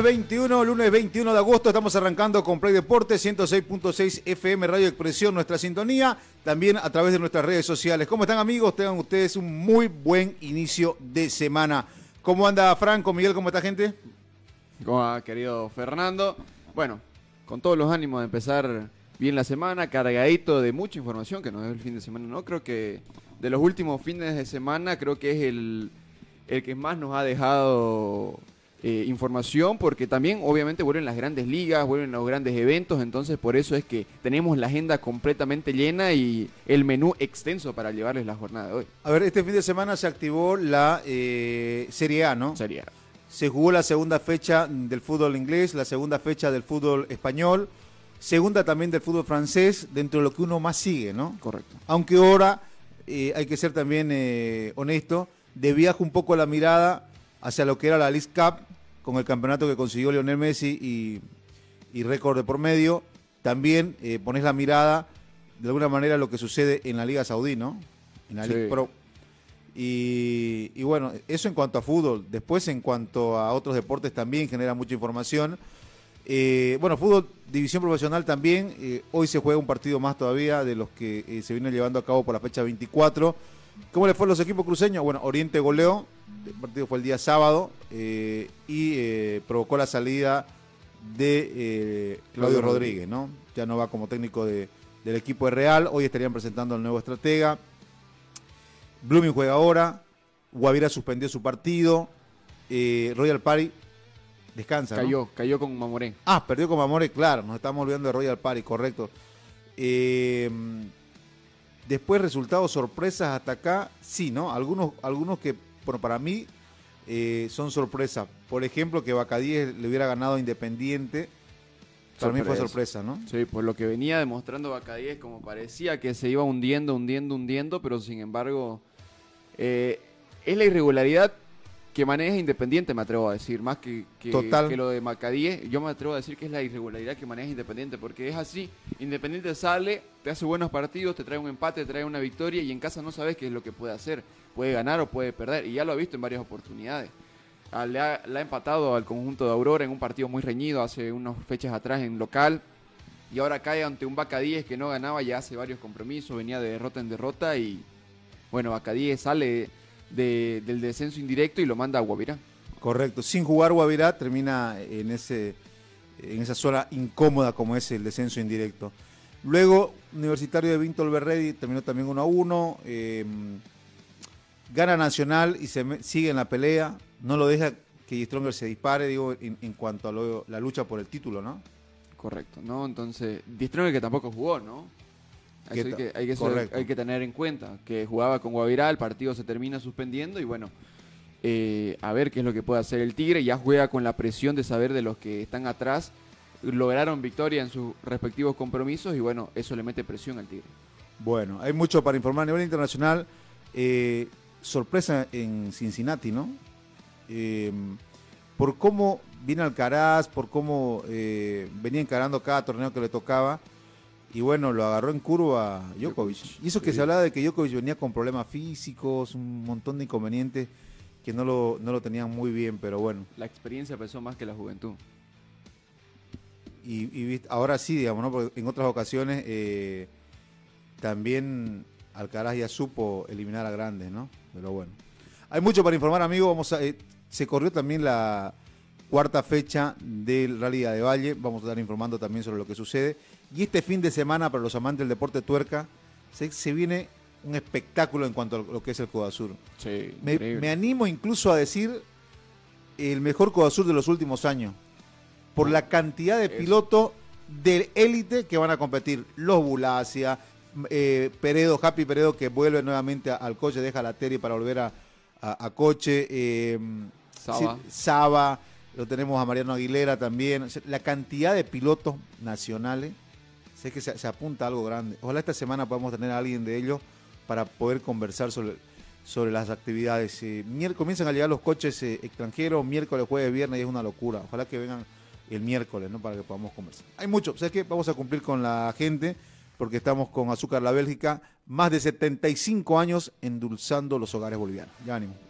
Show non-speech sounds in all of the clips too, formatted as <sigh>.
Lunes 21, lunes 21 de agosto, estamos arrancando con Play Deportes 106.6 FM Radio Expresión, nuestra sintonía, también a través de nuestras redes sociales. ¿Cómo están amigos? Tengan ustedes un muy buen inicio de semana. ¿Cómo anda Franco, Miguel? ¿Cómo está gente? ¿Cómo va, querido Fernando? Bueno, con todos los ánimos de empezar bien la semana, cargadito de mucha información que nos dio el fin de semana, ¿no? Creo que de los últimos fines de semana, creo que es el, el que más nos ha dejado eh, información, porque también obviamente vuelven las grandes ligas, vuelven los grandes eventos, entonces por eso es que tenemos la agenda completamente llena y el menú extenso para llevarles la jornada de hoy. A ver, este fin de semana se activó la eh, Serie A, ¿no? Sería. Se jugó la segunda fecha del fútbol inglés, la segunda fecha del fútbol español, segunda también del fútbol francés, dentro de lo que uno más sigue, ¿no? Correcto. Aunque ahora eh, hay que ser también honesto, de viaje un poco la mirada hacia lo que era la League Cup, con el campeonato que consiguió Lionel Messi y, y récord de por medio. También eh, pones la mirada, de alguna manera, lo que sucede en la Liga Saudí, ¿no? En la Sí. League Pro. Y, y bueno, eso en cuanto a fútbol. Después, en cuanto a otros deportes, también genera mucha información. Eh, bueno, fútbol, división profesional también. Eh, hoy se juega un partido más todavía de los que eh, se viene llevando a cabo por la fecha 24. ¿Cómo le fue a los equipos cruceños? Bueno, Oriente goleó. El partido fue el día sábado eh, y eh, provocó la salida de eh, Claudio Rodríguez, ¿no? Ya no va como técnico de- del equipo de Real. Hoy estarían presentando al nuevo estratega. Blooming juega ahora. Guavira suspendió su partido. Royal Party descansa. ¿no? Cayó, cayó con Mamoré. Ah, perdió con Mamore, claro, nos estamos olvidando de Royal Party, correcto. Eh, después, resultados sorpresas hasta acá, sí, ¿no? Algunos, algunos que, bueno, para mí eh, son sorpresas. Por ejemplo, que Bacadíes le hubiera ganado a Independiente. Para mí fue sorpresa, ¿no? Sí, por lo que venía demostrando Bacadíes, como parecía que se iba hundiendo, hundiendo, hundiendo, pero sin embargo, eh, es la irregularidad que maneja Independiente, me atrevo a decir, más que, que, Total. que lo de Macadíes, yo me atrevo a decir que es la irregularidad que maneja Independiente, porque es así, Independiente sale, te hace buenos partidos, te trae un empate, te trae una victoria y en casa no sabes qué es lo que puede hacer, puede ganar o puede perder, y ya lo ha visto en varias oportunidades. Ah, Le ha, le ha empatado al conjunto de Aurora en un partido muy reñido hace unas fechas atrás en local. Y ahora cae ante un Bacadíes que no ganaba ya hace varios compromisos, venía de derrota en derrota y bueno, Bacadíes sale de- del descenso indirecto y lo manda a Guavirá. Correcto. Sin jugar Guavirá termina en ese en esa zona incómoda como es el descenso indirecto. Luego, Universitario de Víctor Berredi terminó también 1 a 1. eh, gana Nacional y se sigue en la pelea. No lo deja que Stronger se dispare, digo, en, en cuanto a lo- la lucha por el título, ¿no? Correcto, ¿no? Entonces, Distronger que tampoco jugó, ¿no? Eso hay que, hay, que ser- correcto. hay que tener en cuenta que jugaba con Guavirá, el partido se termina suspendiendo y bueno, eh, a ver qué es lo que puede hacer el Tigre. Ya juega con la presión de saber de los que están atrás. Lograron victoria en sus respectivos compromisos y bueno, eso le mete presión al Tigre. Bueno, hay mucho para informar a nivel internacional. Eh, sorpresa en Cincinnati, ¿no? Eh, por cómo viene Alcaraz, por cómo venía encarando cada torneo que le tocaba. Y bueno, lo agarró en curva Djokovic. Y eso que sí. se hablaba de que Djokovic venía con problemas físicos, un montón de inconvenientes que no lo, no lo tenían muy bien, pero bueno. La experiencia pesó más que la juventud. Y, ahora sí, digamos, ¿no? Porque en otras ocasiones eh, también Alcaraz ya supo eliminar a grandes, ¿no? Pero bueno. Hay mucho para informar, amigo. Vamos a, eh, se corrió también la, cuarta fecha del Rally de Valle. Vamos a estar informando también sobre lo que sucede. Y este fin de semana, para los amantes del deporte tuerca, se, se viene un espectáculo en cuanto a lo que es el Codasur. Sí, Me, animo incluso a decir el mejor Codasur de los últimos años. Por la cantidad de pilotos de élite que van a competir. Los Bulacia, eh, Peredo, Happy Peredo, que vuelve nuevamente al coche, deja la Teri para volver a, a- a coche. eh, Saba. sí, Saba, lo tenemos a Mariano Aguilera también. La cantidad de pilotos nacionales, sé que se, apunta algo grande. Ojalá esta semana podamos tener a alguien de ellos para poder conversar sobre, sobre las actividades. Eh, comienzan a llegar los coches eh, extranjeros, miércoles, jueves, viernes, y es una locura. Ojalá que vengan el miércoles, ¿no? Para que podamos conversar. Hay mucho, ¿sabes qué? Vamos a cumplir con la gente, porque estamos con Azúcar La Bélgica, más de 75 años endulzando los hogares bolivianos. Ya ánimo.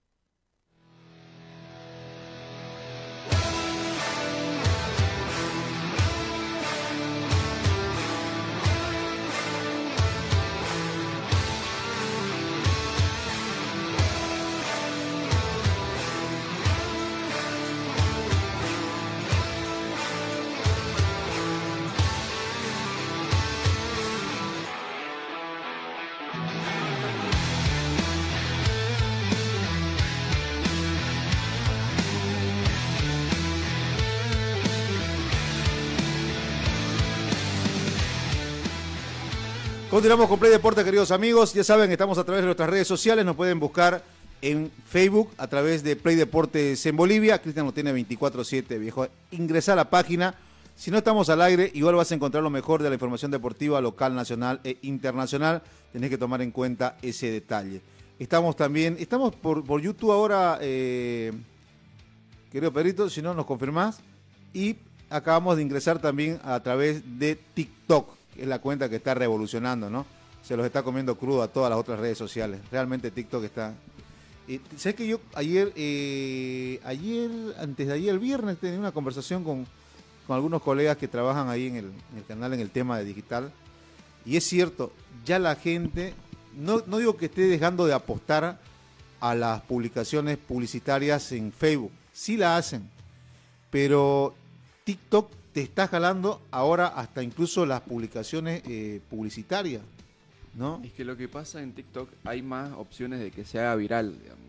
Continuamos con Play Deporte, queridos amigos. Ya saben, estamos a través de nuestras redes sociales. Nos pueden buscar en Facebook a través de Play Deportes en Bolivia. Cristian lo tiene 24-7, viejo. Ingresa a la página. Si no estamos al aire, igual vas a encontrar lo mejor de la información deportiva local, nacional e internacional. Tenés que tomar en cuenta ese detalle. Estamos también, estamos por, YouTube ahora, eh, querido Perito, si no nos confirmás. Y acabamos de ingresar también a través de TikTok, es la cuenta que está revolucionando, ¿no? Se los está comiendo crudo a todas las otras redes sociales. Realmente TikTok está... Eh, ¿Sabes que yo ayer, eh, ayer, antes de ayer, el viernes, tenía una conversación con, con algunos colegas que trabajan ahí en el, en el canal en el tema de digital? Y es cierto, ya la gente, no, no digo que esté dejando de apostar a las publicaciones publicitarias en Facebook, sí la hacen, pero TikTok te está jalando ahora hasta incluso las publicaciones eh, publicitarias, ¿no? Es que lo que pasa en TikTok hay más opciones de que se haga viral, digamos.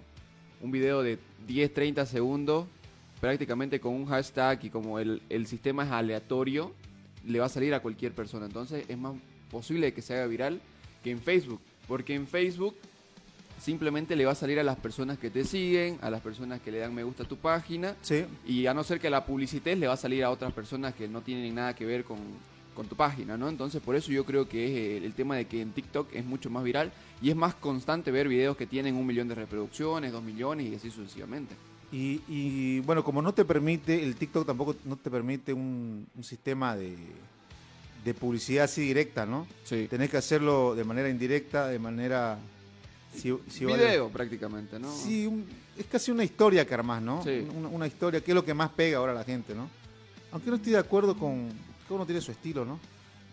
Un video de 10, 30 segundos, prácticamente con un hashtag y como el, el sistema es aleatorio, le va a salir a cualquier persona. Entonces es más posible que se haga viral que en Facebook. Porque en Facebook simplemente le va a salir a las personas que te siguen, a las personas que le dan me gusta a tu página. Sí, Y a no ser que la publicites, le va a salir a otras personas que no tienen nada que ver con, con tu página, ¿no? Entonces, por eso yo creo que es eh, el tema de que en TikTok es mucho más viral y es más constante ver videos que tienen un millón de reproducciones, dos millones y así sucesivamente. Y, y, bueno, como no te permite, el TikTok tampoco no te permite un, un sistema de, de publicidad así directa, ¿no? Sí. Tenés que hacerlo de manera indirecta, de manera... si- si vale- Video prácticamente, ¿no? Sí, un- es casi una historia que armás, ¿no? Sí. Una, una historia que es lo que más pega ahora a la gente, ¿no? Aunque no estoy de acuerdo con... Cada uno tiene su estilo, ¿no?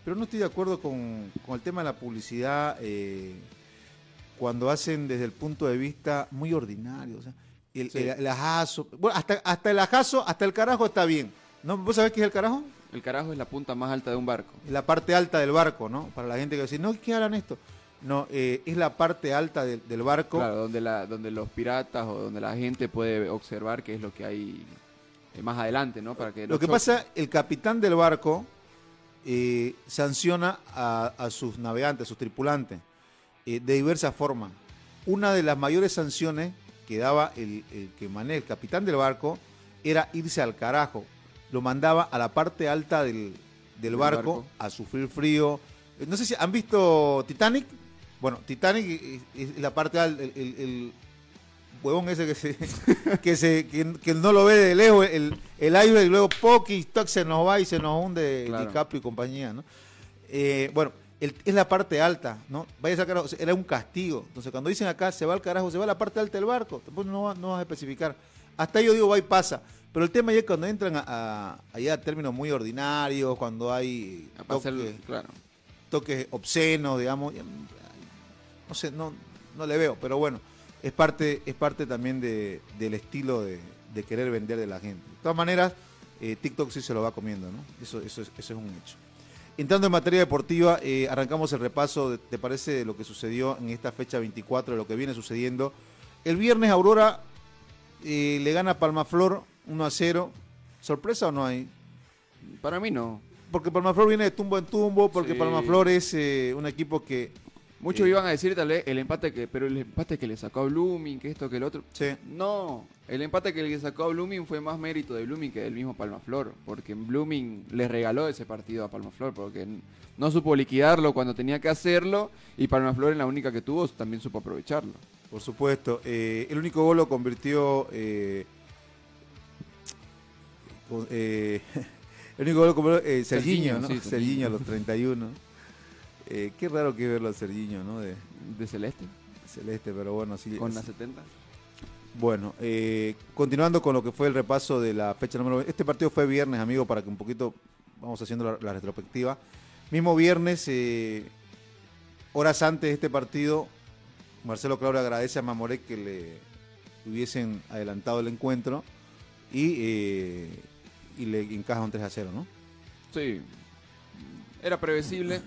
pero no estoy de acuerdo con, con el tema de la publicidad eh, cuando hacen desde el punto de vista muy ordinario. O sea, el, Sí. el- el ajazo. Bueno, hasta, hasta el ajazo, hasta el carajo está bien. ¿No? ¿Vos sabés qué es el carajo? El carajo es la punta más alta de un barco. La parte alta del barco, ¿no? Para la gente que dice, no, ¿qué harán esto? No, eh, es la parte alta del, del barco. Claro, donde, la, donde los piratas o donde la gente puede observar qué es lo que hay eh, más adelante, ¿no? Para que no Lo que choque. pasa, el capitán del barco eh, sanciona a, a sus navegantes, a sus tripulantes, eh, de diversas formas. Una de las mayores sanciones que daba el, el que maneja el capitán del barco era irse al carajo. Lo mandaba a la parte alta del, del barco, barco. a sufrir frío. No sé si han visto Titanic. Bueno, Titanic es, la parte alta, el, el- el huevón ese que se, <laughs> que se que, que no lo ve de lejos, el, el iceberg, y luego Pocky se nos va y se nos hunde Claro. DiCaprio y compañía, ¿no? Eh, bueno, el- es la parte alta, ¿no? Vaya a sacar, o sea, era un castigo. Entonces, cuando dicen acá, se va al carajo, se va a la parte alta del barco, después no, no vas a especificar. Hasta ahí yo digo, va y pasa. Pero el tema ya es cuando entran a, a- allá a términos muy ordinarios, cuando hay toques, claro. toques obscenos, digamos, no sé, no, no le veo, pero bueno, es parte, es parte también de- del estilo de, de querer vender de la gente. De todas maneras, eh, TikTok sí se lo va comiendo, ¿no? Eso, eso, es, eso es un hecho. Entrando en materia deportiva, eh, arrancamos el repaso, de- ¿te parece de lo que sucedió en esta fecha 24, de lo que viene sucediendo? El viernes Aurora eh, le gana Palmaflor 1 a 0. ¿Sorpresa o no hay? Para mí no. Porque Palmaflor viene de tumbo en tumbo, porque Sí. Palmaflor es eh, un equipo que... Muchos Eh. iban a decir tal vez el empate que, pero el empate que le sacó a Blooming, que esto, que el otro. Sí. No, el empate que le sacó a Blooming fue más mérito de Blooming que del mismo Palmaflor, porque Blooming le regaló ese partido a Palmaflor, porque no supo liquidarlo cuando tenía que hacerlo, y Palmaflor en la única que tuvo también supo aprovecharlo. Por supuesto. Eh, el único gol lo convirtió. eh, eh, <laughs> el único gol lo convirtió eh, Serginho, ¿no? sí, <laughs> Serginho. a los 31. Eh, qué raro que verlo a Serginho, ¿no? De De Celeste, celeste, pero bueno, sí. con la 70. Bueno, eh, continuando con lo que fue el repaso de la fecha número. Este partido fue viernes, amigo, para que un poquito vamos haciendo la, la retrospectiva. Mismo viernes, eh, horas antes de este partido, Marcelo Claure agradece a Mamoré que le hubiesen adelantado el encuentro y, eh, y le encaja un 3 a 0, ¿no? Sí, era previsible.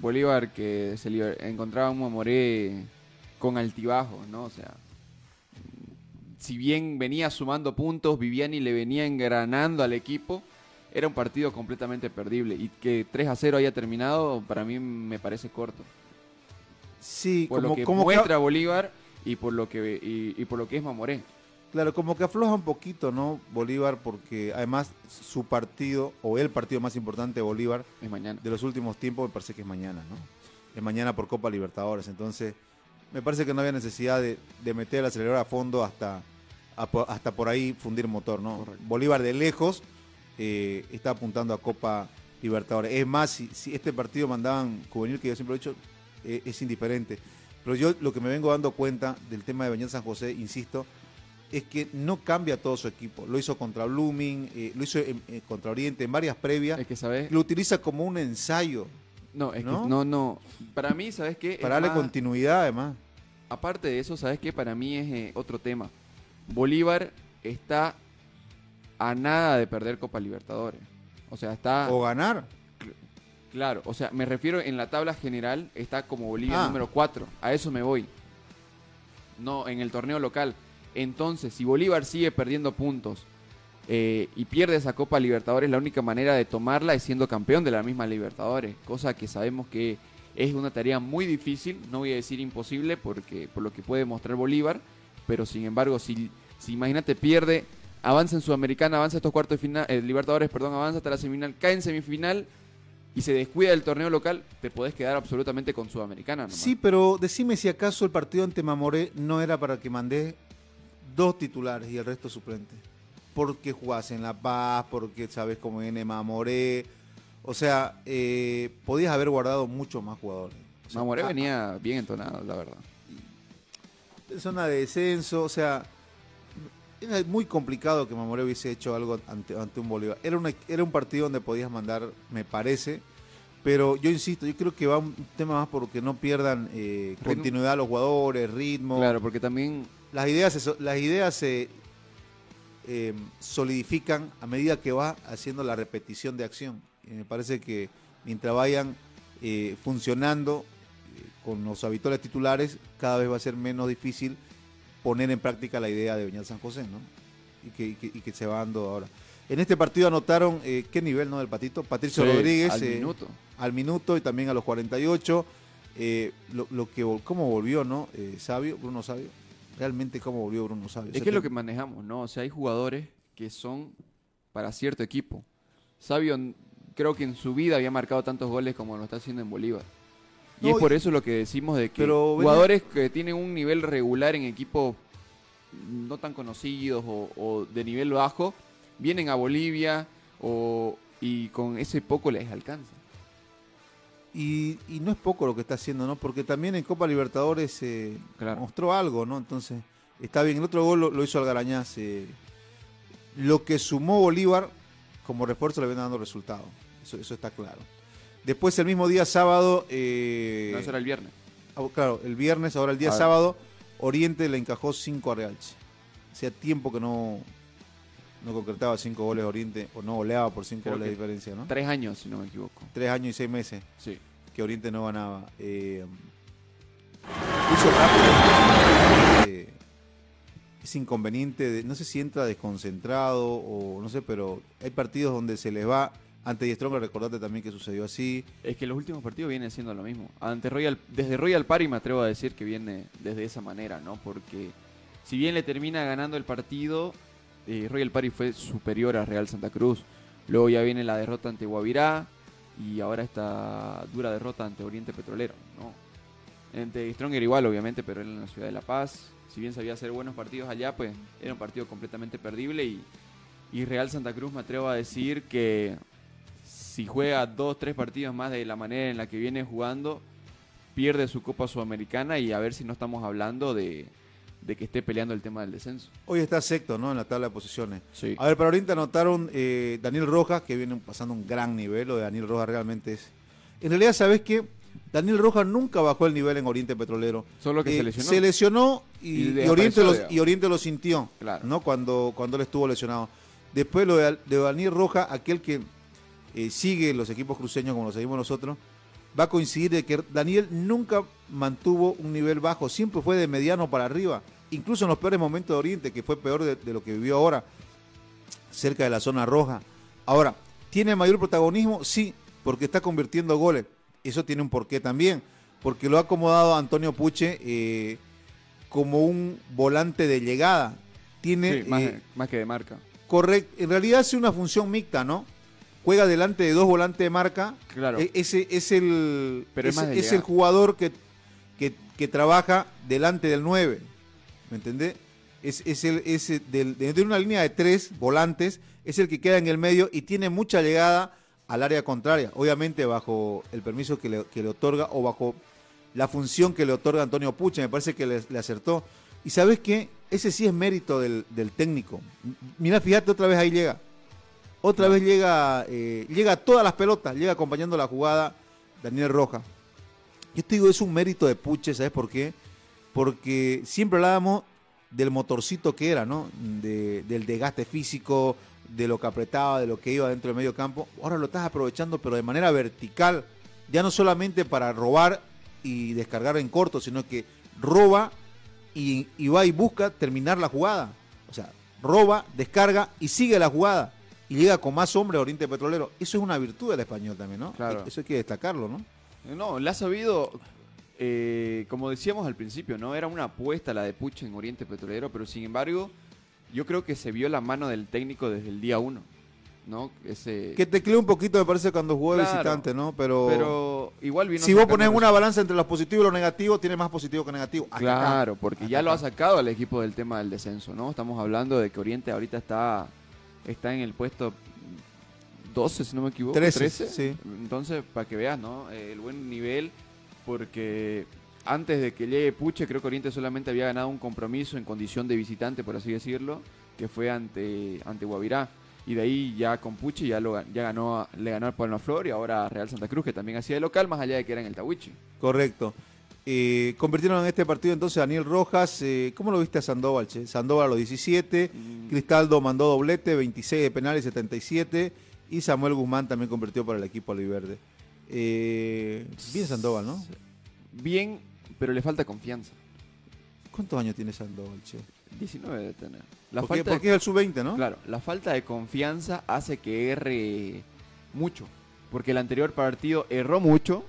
Bolívar que se encontraba un Mamoré con altibajos, ¿no? O sea, si bien venía sumando puntos, Viviani le venía engranando al equipo, era un partido completamente perdible. Y que 3 a 0 haya terminado, para mí me parece corto. Sí, Por lo como, que como que- muestra Bolívar y por lo que y, y por lo que es Mamoré. Claro, como que afloja un poquito, ¿no? Bolívar, porque además su partido, o el partido más importante de Bolívar, Es mañana. de los últimos tiempos me parece que es mañana, ¿no? Es mañana por Copa Libertadores. Entonces, me parece que no había necesidad de, de meter el acelerador a fondo hasta, a hasta por ahí fundir motor, ¿no? Correcto. Bolívar de lejos eh, está apuntando a Copa Libertadores. Es más, si, si este partido mandaban juvenil, que yo siempre he dicho, eh, es indiferente. Pero yo lo que me vengo dando cuenta del tema de Beñat San José, insisto, es que no cambia todo su equipo. Lo hizo contra Blooming, eh, lo hizo en- eh, contra Oriente, en varias previas. Es que, ¿sabes? Lo utiliza como un ensayo No, es ¿no? que no, no. Para mí, ¿sabes qué? Para darle más- continuidad además. Aparte de eso, ¿sabes qué? Para mí es eh, otro tema. Bolívar está a nada de perder Copa Libertadores. O sea, está... O ganar. Claro, o sea, me refiero en la tabla general, está como Bolivia Ah. número 4. A eso me voy. No, en el torneo local. Entonces, si Bolívar sigue perdiendo puntos eh, y pierde esa Copa Libertadores, la única manera de tomarla es siendo campeón de la misma Libertadores. Cosa que sabemos que es una tarea muy difícil, no voy a decir imposible porque por lo que puede mostrar Bolívar, pero sin embargo, si, si imagínate pierde, avanza en Sudamericana, avanza estos cuartos de final, eh, Libertadores, perdón, avanza hasta la semifinal, cae en semifinal y se descuida del torneo local, te podés quedar absolutamente con Sudamericana. nomás. Sí, pero decime si acaso el partido ante Mamoré no era para que mandé dos titulares y el resto suplente. Porque jugás en La Paz, porque sabes cómo viene Mamoré. O sea, eh, podías haber guardado mucho más jugadores. O sea, Mamoré ah, venía bien entonado, la verdad. zona de descenso, o sea, era muy complicado que Mamoré hubiese hecho algo ante, ante un Bolívar. Era, una- era un partido donde podías mandar, me parece, Pero yo insisto, yo creo que va un tema más porque no pierdan eh, continuidad los jugadores, ritmo. Claro, porque también Las ideas, se, las ideas se eh, solidifican a medida que va haciendo la repetición de acción. Y me parece que mientras vayan eh, funcionando eh, con los habituales titulares, cada vez va a ser menos difícil poner en práctica la idea de Beñat San José, ¿no? Y que, y que- y que se va dando ahora. En este partido anotaron, eh, ¿qué nivel, no, del Patito? Patricio Sí, Rodríguez. al minuto. al minuto y también a los 48. eh, lo, lo que cómo volvió, ¿no? Sabio, Bruno Sabio. Realmente cómo volvió Bruno Sabio. Es que es lo que manejamos, ¿no? O sea, hay jugadores que son para cierto equipo. Sabio creo que en su vida había marcado tantos goles como lo está haciendo en Bolívar. Y No, es por eso lo que decimos de que Pero, venía- jugadores que tienen un nivel regular en equipos no tan conocidos o, o de nivel bajo, vienen a Bolivia o, y con ese poco les alcanza. Y, y no es poco lo que está haciendo, ¿no? Porque también en Copa Libertadores eh, Claro. mostró algo, ¿no? Entonces, está bien. El otro gol lo, lo hizo Algarañaz. eh, lo que sumó Bolívar como refuerzo le viene dando resultado. Eso, eso está claro. Después, el mismo día sábado. eh, No, eso era el viernes. Ah, Claro, el viernes, ahora el día sábado, Oriente le encajó 5 a Realche. Hacía tiempo que no, no concretaba 5 goles Oriente, o no goleaba por 5 Creo goles de diferencia, ¿no? Tres años, si no me equivoco. Tres años y seis meses Sí. que Oriente no ganaba. Eh, puso rápido. eh, es inconveniente, de- no sé si entra desconcentrado o no sé, pero hay partidos donde se les va. Ante Die Stronger, recordate también que sucedió así. Es que los últimos partidos vienen siendo lo mismo. Ante Royal, desde Royal Party me atrevo a decir que viene desde esa manera, ¿no? Porque si bien le termina ganando el partido, Royal Party fue superior a Real Santa Cruz. Luego ya viene la derrota ante Guavirá y ahora esta dura derrota ante Oriente Petrolero, ¿no? Ante Stronger igual, obviamente, pero él en la ciudad de La Paz. Si bien sabía hacer buenos partidos allá, pues era un partido completamente perdible y Real Santa Cruz me atrevo a decir que si juega dos, tres partidos más de la manera en la que viene jugando, pierde su Copa Sudamericana y a ver si no estamos hablando de, de que esté peleando el tema del descenso. Hoy está sexto, ¿no? En la tabla de posiciones. Sí. A ver, para Oriente anotaron eh, Daniel Rojas, que viene pasando un gran nivel. Lo de Daniel Rojas realmente es. En realidad, ¿sabes qué? Daniel Rojas nunca bajó el nivel en Oriente Petrolero. Solo que Eh, se lesionó. Se lesionó y, Y y desapareció, Oriente lo, y Oriente lo sintió, Claro. ¿no? Cuando, cuando él estuvo lesionado. Después lo de, de Daniel Rojas, aquel que eh, sigue los equipos cruceños como lo seguimos nosotros, va a coincidir de que Daniel nunca mantuvo un nivel bajo, siempre fue de mediano para arriba, incluso en los peores momentos de Oriente, que fue peor de, de lo que vivió ahora, cerca de la zona roja. Ahora, ¿tiene mayor protagonismo? Sí, porque está convirtiendo goles. Eso tiene un porqué también, porque lo ha acomodado Antonio Puche eh, como un volante de llegada. Tiene, Sí, más, eh, más que de marca. correcto, en realidad hace una función mixta, ¿no? Juega delante de dos volantes de marca. Claro. E- ese es el, Pero es el jugador que, que, que trabaja delante del 9. ¿Me entendés? Es, es el del, de una línea de tres volantes, es el que queda en el medio y tiene mucha llegada al área contraria. Obviamente bajo el permiso que le, que le otorga o bajo la función que le otorga Antonio Puche. Me parece que le, le acertó. Y sabes qué? Ese sí es mérito del, del técnico. Mira, fíjate, otra vez ahí llega. Otra vez llega, eh, llega a todas las pelotas, llega acompañando la jugada Daniel Roja. Yo te digo, es un mérito de Puche, ¿sabes por qué? Porque siempre hablábamos del motorcito que era, ¿no? De- del desgaste físico, de lo que apretaba, de lo que iba dentro del medio campo. Ahora lo estás aprovechando, pero de manera vertical. Ya no solamente para robar y descargar en corto, sino que roba y, y va y busca terminar la jugada. O sea, roba, descarga y sigue la jugada. Y llega con más hombre a Oriente Petrolero. Eso es una virtud del español también, ¿no? Claro. Eso hay que destacarlo, ¿no? No, la ha sabido, eh, como decíamos al principio, ¿no? Era una apuesta la de Puche en Oriente Petrolero, pero sin embargo, yo creo que se vio la mano del técnico desde el día uno, ¿no? Ese, Que tecleó un poquito, me parece, cuando jugó de Claro. visitante, ¿no? Pero, pero igual vino si vos pones una balanza entre los positivos y los negativos, tiene más positivo que negativo. Hasta acá. Claro, porque Hasta ya lo ha sacado al equipo del tema del descenso, ¿no? Estamos hablando de que Oriente ahorita está, está en el puesto 12, si no me equivoco. 13, sí. Entonces, para que veas, ¿no? Eh, el buen nivel, porque antes de que llegue Puche, creo que Oriente solamente había ganado un compromiso en condición de visitante, por así decirlo, que fue ante, ante Guavirá. y de ahí ya con Puche ya, lo, ya ganó, le ganó al Palma Flor y ahora Real Santa Cruz, que también hacía de local, más allá de que era en el Tawichi. Correcto. Eh, convirtieron en este partido entonces a Daniel Rojas. Eh, ¿Cómo lo viste a Sandoval? Che? Sandoval a los 17, Cristaldo mandó doblete, 26 de penales, 77. Y Samuel Guzmán también convirtió para el equipo aliverde. Eh, bien Sandoval, ¿no? Bien, pero le falta confianza. ¿Cuántos años tiene Sandoval, che? 19 debe tener. La porque, falta de- porque es el sub-20, ¿no? Claro, la falta de confianza hace que erre mucho. Porque el anterior partido erró mucho,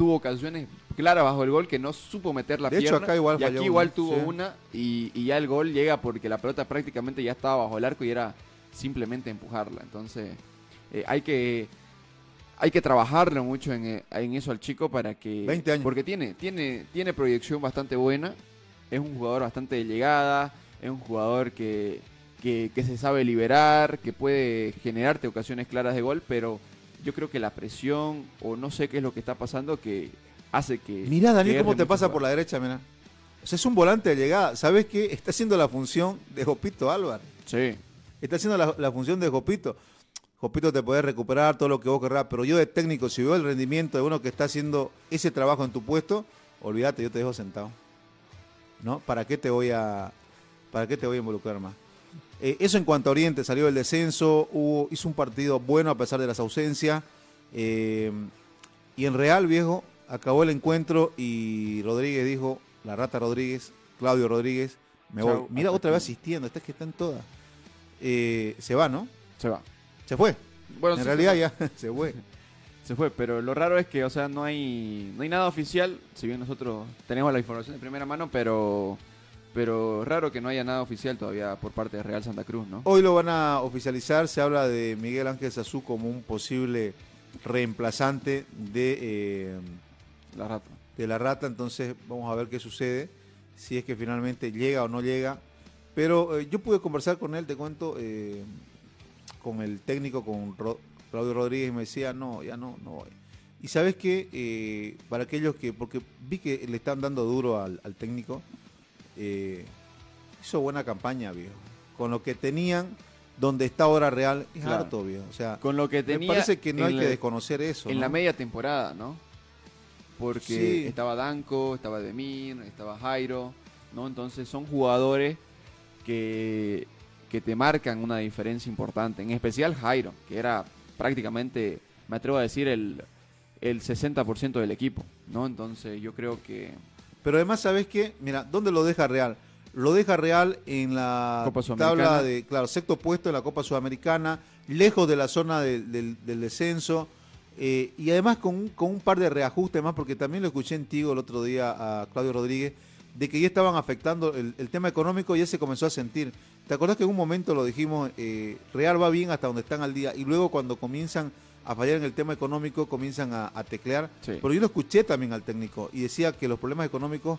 tuvo ocasiones claras bajo el gol que no supo meter la De hecho, pierna. acá igual y falló aquí igual tuvo sí. una y, y ya el gol llega porque la pelota prácticamente ya estaba bajo el arco y era simplemente empujarla. Entonces, eh, hay que hay que trabajarlo mucho en, eh, en eso al chico para que 20 años. porque tiene tiene tiene proyección bastante buena es un jugador bastante de llegada es un jugador que, que, que se sabe liberar que puede generarte ocasiones claras de gol pero yo creo que la presión o no sé qué es lo que está pasando que hace que Mirá, Daniel, cómo te pasa por la derecha, mirá. O sea, es un volante de llegada. ¿Sabes qué? Está haciendo la función de Jopito Álvarez. sí Está haciendo la, la función de Jopito. Jopito te puede recuperar todo lo que vos querrás, pero yo de técnico, si veo el rendimiento de uno que está haciendo ese trabajo en tu puesto, olvídate, yo te dejo sentado. ¿No? ¿Para qué te voy a, para qué te voy a involucrar más? Eh, eso en cuanto a Oriente, salió del descenso, hubo, hizo un partido bueno a pesar de las ausencias. eh, y en Real, viejo, acabó el encuentro y Rodríguez dijo, la rata Rodríguez, Claudio Rodríguez, me voy. Mira, otra vez asistiendo, esta es que están todas. Eh, se va, ¿no? se va Se fue. bueno en sí, realidad se ya <laughs> se fue. <laughs> Se fue, pero lo raro es que, o sea, no hay, no hay nada oficial, si bien nosotros tenemos la información de primera mano, pero, pero raro que no haya nada oficial todavía por parte de Real Santa Cruz, ¿no? Hoy lo van a oficializar. Se habla de Miguel Ángel Sazú como un posible reemplazante de, eh, La rata. de la rata. Entonces vamos a ver qué sucede. Si es que finalmente llega o no llega. Pero eh, yo pude conversar con él, te cuento, eh, con el técnico, con Claudio Rodríguez, y me decía, no, ya no, no voy. Y sabes que para aquellos que, porque vi que le están dando duro al, al técnico, eh, hizo buena campaña, viejo. Con lo que tenían, donde está ahora Real, es Claro. harto, viejo. O sea, Con lo que me tenía parece que no hay la- que desconocer eso. en ¿no? la media temporada, ¿no? Porque Sí. estaba Danco, estaba Demir, estaba Jairo, ¿no? Entonces son jugadores que, que te marcan una diferencia importante. En especial Jairo, que era prácticamente, me atrevo a decir, el, el 60% del equipo, ¿no? Entonces yo creo que Pero además, ¿sabes qué? Mira, ¿dónde lo deja Real? Lo deja Real en la Copa tabla de, claro, sexto puesto en la Copa Sudamericana, lejos de la zona del- del, del descenso, eh, y además con un, con un par de reajustes más, porque también lo escuché en Tigo el otro día a Claudio Rodríguez, de que ya estaban afectando el, el tema económico, ya se comenzó a sentir. ¿Te acordás que en un momento lo dijimos, eh, Real va bien hasta donde están al día, y luego cuando comienzan a fallar en el tema económico, comienzan a, a teclear? Sí. Pero yo lo escuché también al técnico y decía que los problemas económicos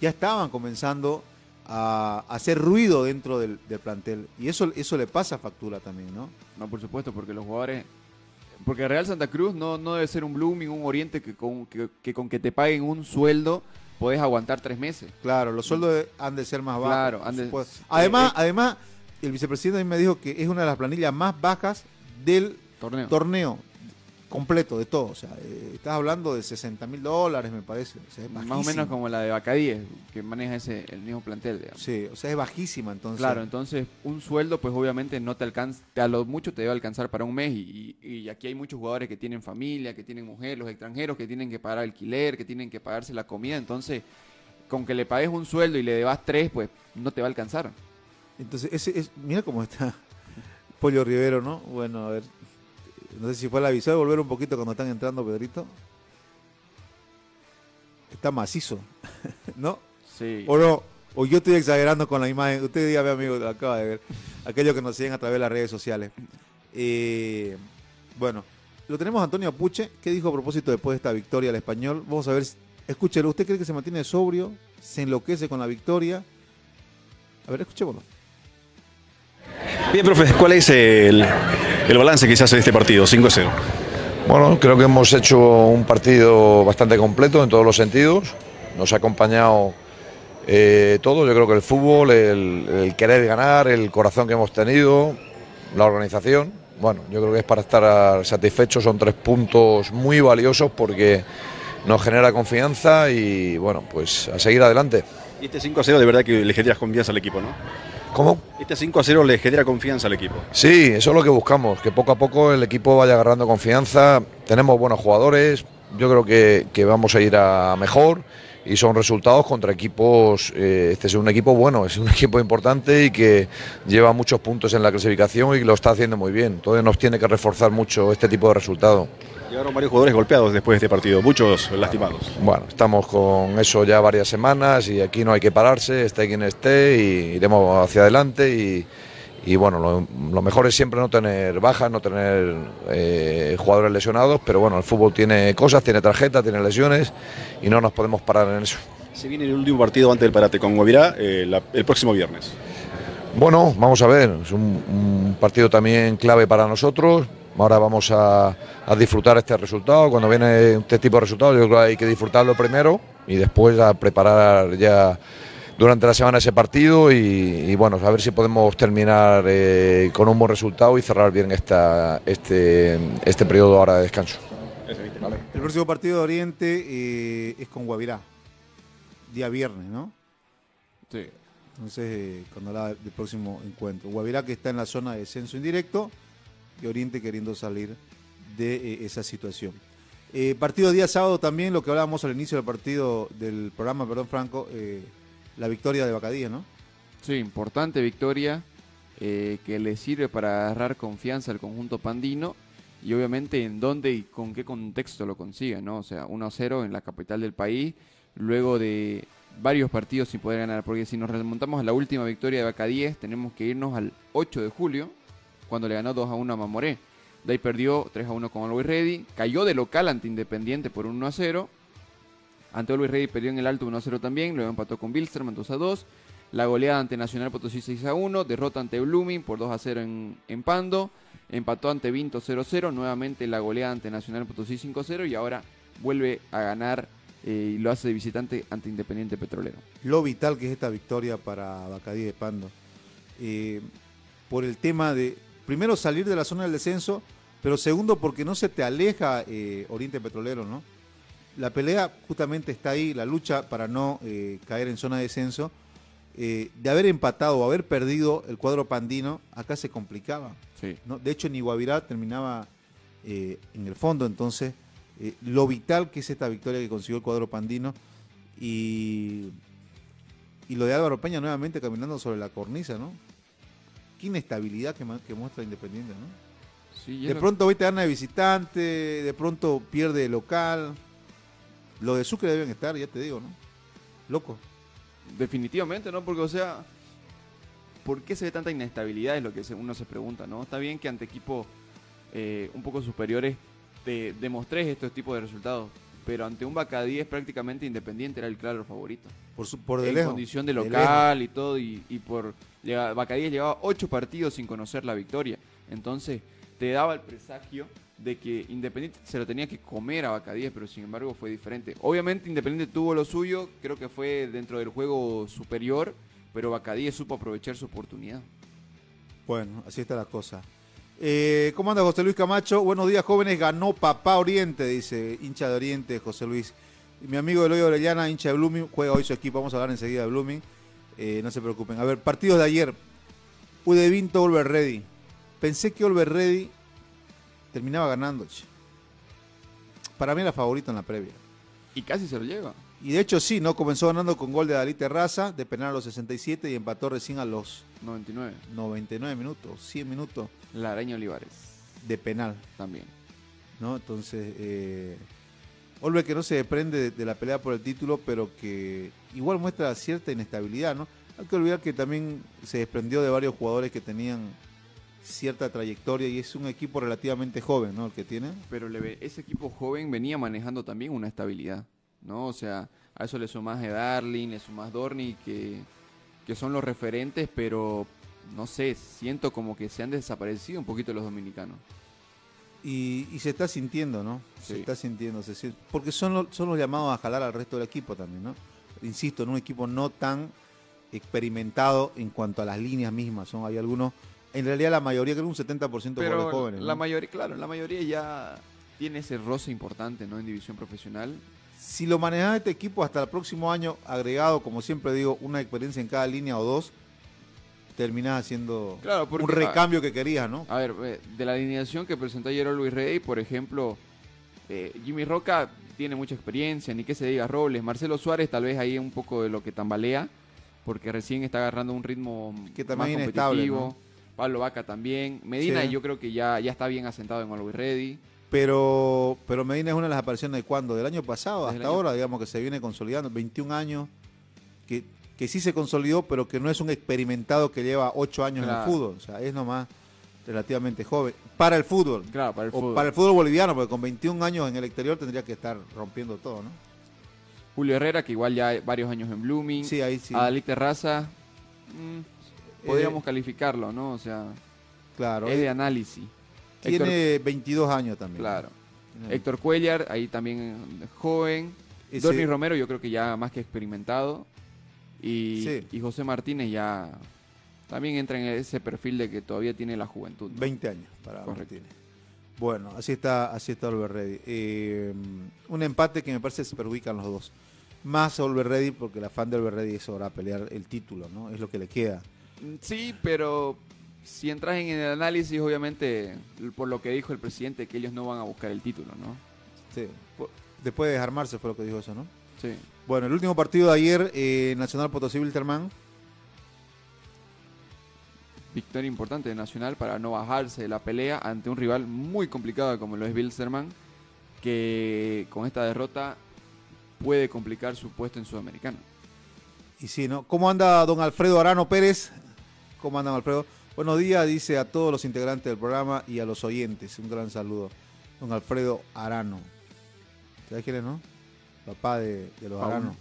ya estaban comenzando a, a hacer ruido dentro del, del plantel. Y eso, eso le pasa factura también, ¿no? No, por supuesto, porque los jugadores. Porque Real Santa Cruz no, no debe ser un Blooming, un Oriente que con que, que con que te paguen un sueldo podés aguantar tres meses. Claro, los sueldos han de ser más bajos. Claro, de- supuesto. eh, Además, eh. además, el vicepresidente a mí me dijo que es una de las planillas más bajas del Torneo. torneo completo, de todo. O sea, eh, estás hablando de 60 mil dólares, me parece. O sea, es Más o menos como la de Bacadíes, que maneja ese el mismo plantel, digamos. Sí, o sea, es bajísima entonces. Claro, entonces un sueldo pues obviamente no te alcanza, a lo mucho te debe alcanzar para un mes y, y- y aquí hay muchos jugadores que tienen familia, que tienen mujer, los extranjeros que tienen que pagar alquiler, que tienen que pagarse la comida, entonces con que le pagues un sueldo y le debas tres pues no te va a alcanzar. Entonces, ese es, mira cómo está <laughs> Pollo Rivero, ¿no? Bueno, a ver, no sé si fue la aviso de volver un poquito cuando están entrando, Pedrito. Está macizo, <laughs> ¿no? Sí. O no, o yo estoy exagerando con la imagen. Usted dígame, amigo, lo acaba de ver. Aquellos que nos siguen a través de las redes sociales. Eh, bueno, lo tenemos a Antonio Puche. ¿Qué dijo a propósito después de esta victoria al español? Vamos a ver, escúchelo. ¿Usted cree que se mantiene sobrio? ¿Se enloquece con la victoria? A ver, escuchémoslo. Bien, profe, ¿cuál es el, el balance quizás de este partido? 5-0. Bueno, creo que hemos hecho un partido bastante completo en todos los sentidos. Nos ha acompañado eh, todo. Yo creo que el fútbol, el, el querer ganar, el corazón que hemos tenido, la organización. Bueno, yo creo que es para estar satisfechos, son tres puntos muy valiosos porque nos genera confianza y bueno, pues a seguir adelante. Y este 5 a 0 de verdad que le genera confianza al equipo, ¿no? ¿Cómo? Este 5 a 0 le genera confianza al equipo. Sí, eso es lo que buscamos, que poco a poco el equipo vaya agarrando confianza. Tenemos buenos jugadores, yo creo que, que vamos a ir a mejor y son resultados contra equipos. eh, este es un equipo bueno, es un <laughs> equipo importante y que lleva muchos puntos en la clasificación y lo está haciendo muy bien. Entonces nos tiene que reforzar mucho este tipo de resultado. Llegaron varios jugadores golpeados después de este partido, muchos lastimados. Bueno, estamos con eso ya varias semanas y aquí no hay que pararse, esté quien esté y iremos hacia adelante y, y bueno, lo, lo mejor es siempre no tener bajas, no tener eh, jugadores lesionados, pero bueno, el fútbol tiene cosas, tiene tarjetas, tiene lesiones y no nos podemos parar en eso. Se viene el último partido antes del parate con Guavirá eh, la- el próximo viernes. Bueno, vamos a ver, es un, un partido también clave para nosotros. Ahora vamos a, a disfrutar este resultado. Cuando viene este tipo de resultados, yo creo que hay que disfrutarlo primero y después a preparar ya durante la semana ese partido y, y bueno, a ver si podemos terminar eh, con un buen resultado y cerrar bien esta, este, este periodo ahora de descanso. El próximo partido de Oriente eh, es con Guavirá. Día viernes, ¿no? Sí. Entonces, eh, cuando hablaba del próximo encuentro. Guavirá que está en la zona de descenso indirecto y Oriente queriendo salir de eh, esa situación. Eh, partido día sábado también, lo que hablábamos al inicio del partido, del programa, perdón, Franco, eh, la victoria de Bacadía, ¿no? Sí, importante victoria que le sirve para agarrar confianza al conjunto pandino y obviamente en dónde y con qué contexto lo consiga, ¿no? O sea, 1-0 en la capital del país, luego de varios partidos sin poder ganar, porque si nos remontamos a la última victoria de Bacadíes, tenemos que irnos al 8 de julio, cuando le ganó 2-1 a Mamoré. De ahí perdió 3-1 con Always Ready, cayó de local ante Independiente por 1-0, ante Always Ready perdió en el alto 1-0 también, luego empató con Bilsterman 2-2, la goleada ante Nacional Potosí 6 a 1, derrota ante Blooming por 2 a 0 en, en Pando, empató ante Vinto 0 0, nuevamente la goleada ante Nacional Potosí 5 0 y ahora vuelve a ganar eh, y lo hace de visitante ante Independiente Petrolero. lo vital que es esta victoria para Bacadí de Pando. Eh, por el tema de, primero, salir de la zona del descenso, pero segundo, porque no se te aleja eh, Oriente Petrolero, ¿no? La pelea justamente está ahí, la lucha para no eh, caer en zona de descenso. Eh, de haber empatado o haber perdido el cuadro pandino, acá se complicaba. Sí. ¿no? De hecho, en Iguavirá terminaba en el fondo, entonces, lo vital que es esta victoria que consiguió el cuadro pandino y, y lo de Álvaro Peña nuevamente caminando sobre la cornisa, ¿no? Qué inestabilidad que, muestra Independiente, ¿no? Sí, De pronto hoy te gana de visitante, de pronto pierde de local. Lo de Sucre deben estar, ya te digo, ¿no? Loco. Definitivamente, ¿no? Porque, o sea, ¿por qué se ve tanta inestabilidad? Es lo que uno se pregunta, ¿no? Está bien que ante equipos eh, un poco superiores te demostres estos tipos de resultados, pero ante un Bacadíes prácticamente independiente era el claro favorito. Por, su- por de en lejos. condición de de local y todo, y, y por Bacadíes llevaba ocho partidos sin conocer la victoria. Entonces, te daba el presagio de que Independiente se lo tenía que comer a Bacadíes, pero sin embargo fue diferente. Obviamente Independiente tuvo lo suyo, creo que fue dentro del juego superior, pero Bacadíes supo aprovechar su oportunidad. Bueno, así está la cosa. Eh, ¿Cómo anda José Luis Camacho? Buenos días, jóvenes. Ganó Papá Oriente, dice hincha de Oriente, José Luis. Mi amigo Eloy Orellana, hincha de Blooming, juega hoy su equipo. Vamos a hablar enseguida de Blooming. Eh, no se preocupen. A ver, partidos de ayer. U de Vinto, Olver Ready. Pensé que Olver Ready terminaba ganando. che. Para mí era favorito en la previa. Y casi se lo lleva. Y de hecho sí, ¿no? Comenzó ganando con gol de Dalí Terraza, de penal a los 67 y empató recién a los 99. 99 minutos, 100 minutos La Araña Olivares de penal. también. ¿no? Entonces, eh, Olver que no se desprende de, de la pelea por el título, pero que igual muestra cierta inestabilidad, ¿no? Hay que olvidar que también se desprendió de varios jugadores que tenían cierta trayectoria y es un equipo relativamente joven, ¿no? El que tiene. Pero le ese equipo joven venía manejando también una estabilidad, ¿no? O sea, a eso le sumás a Darling, le sumás Dorni, que, que son los referentes, pero no sé, siento como que se han desaparecido un poquito los dominicanos. Y, y se está sintiendo, ¿no? Se está sintiendo, se siente- porque son, lo- son los llamados a jalar al resto del equipo también, ¿no? Insisto, en un equipo no tan experimentado en cuanto a las líneas mismas. Son, hay algunos En realidad la mayoría, creo un 70% de Pero jóvenes. la ¿no? mayoría, claro, la mayoría ya tiene ese roce importante, ¿no? En división profesional. Si lo manejas este equipo hasta el próximo año, agregado, como siempre digo, una experiencia en cada línea o dos, terminás haciendo Claro, porque- un recambio que querías, ¿no? A ver, eh, de la alineación que presentó ayer Luis Rey, por ejemplo, eh, Jimmy Roca tiene mucha experiencia, ni que se diga Robles. Marcelo Suárez tal vez ahí un poco de lo que tambalea, porque recién está agarrando un ritmo Que más también inestable, competitivo. Pablo Vaca también. Medina Sí. yo creo que ya, ya está bien asentado en Always Ready. Pero, pero Medina es una de las apariciones de cuándo? Del año pasado Desde hasta año- ahora, digamos que se viene consolidando, 21 años, que, que sí se consolidó, pero que no es un experimentado que lleva 8 años en el fútbol. O sea, es nomás relativamente joven. Para el fútbol. Claro, para el o fútbol. para el fútbol boliviano, porque con 21 años en el exterior tendría que estar rompiendo todo, ¿no? Julio Herrera, que igual ya hay varios años en Blooming. Sí, ahí sí. Adalí Terraza, mm, podríamos Eh, calificarlo, ¿no? O sea, Claro. es de análisis. Tiene 22 años también. Claro. Tiene- Héctor Cuellar, ahí también eh, joven. Ese- Romero, yo creo que ya más que experimentado. Y, Sí. y José Martínez ya también entra en ese perfil de que todavía tiene la juventud. ¿no? 20 años para Correcto. Martínez. Bueno, así está, así está Oliver Ready. Eh, un empate que me parece se perjudican los dos. Más Oliver Ready porque el afán de Oliver Ready es ahora pelear el título, ¿no? Es lo que le queda. Mm, Sí, pero si entras en el análisis, obviamente, por lo que dijo el presidente, que ellos no van a buscar el título, ¿no? Sí. Después de desarmarse fue lo que dijo eso, ¿no? Sí. Bueno, el último partido de ayer, eh, Nacional Potosí Wilterman. Victoria importante de Nacional para no bajarse de la pelea ante un rival muy complicado como lo es Bilsterman, que con esta derrota puede complicar su puesto en Sudamericana. Y sí, ¿no? ¿Cómo anda don Alfredo Arano Pérez? ¿Cómo anda don Alfredo? Buenos días, dice a todos los integrantes del programa y a los oyentes. Un gran saludo. Don Alfredo Arano. ¿Sabes quién es, no? Papá de, de los. Arano.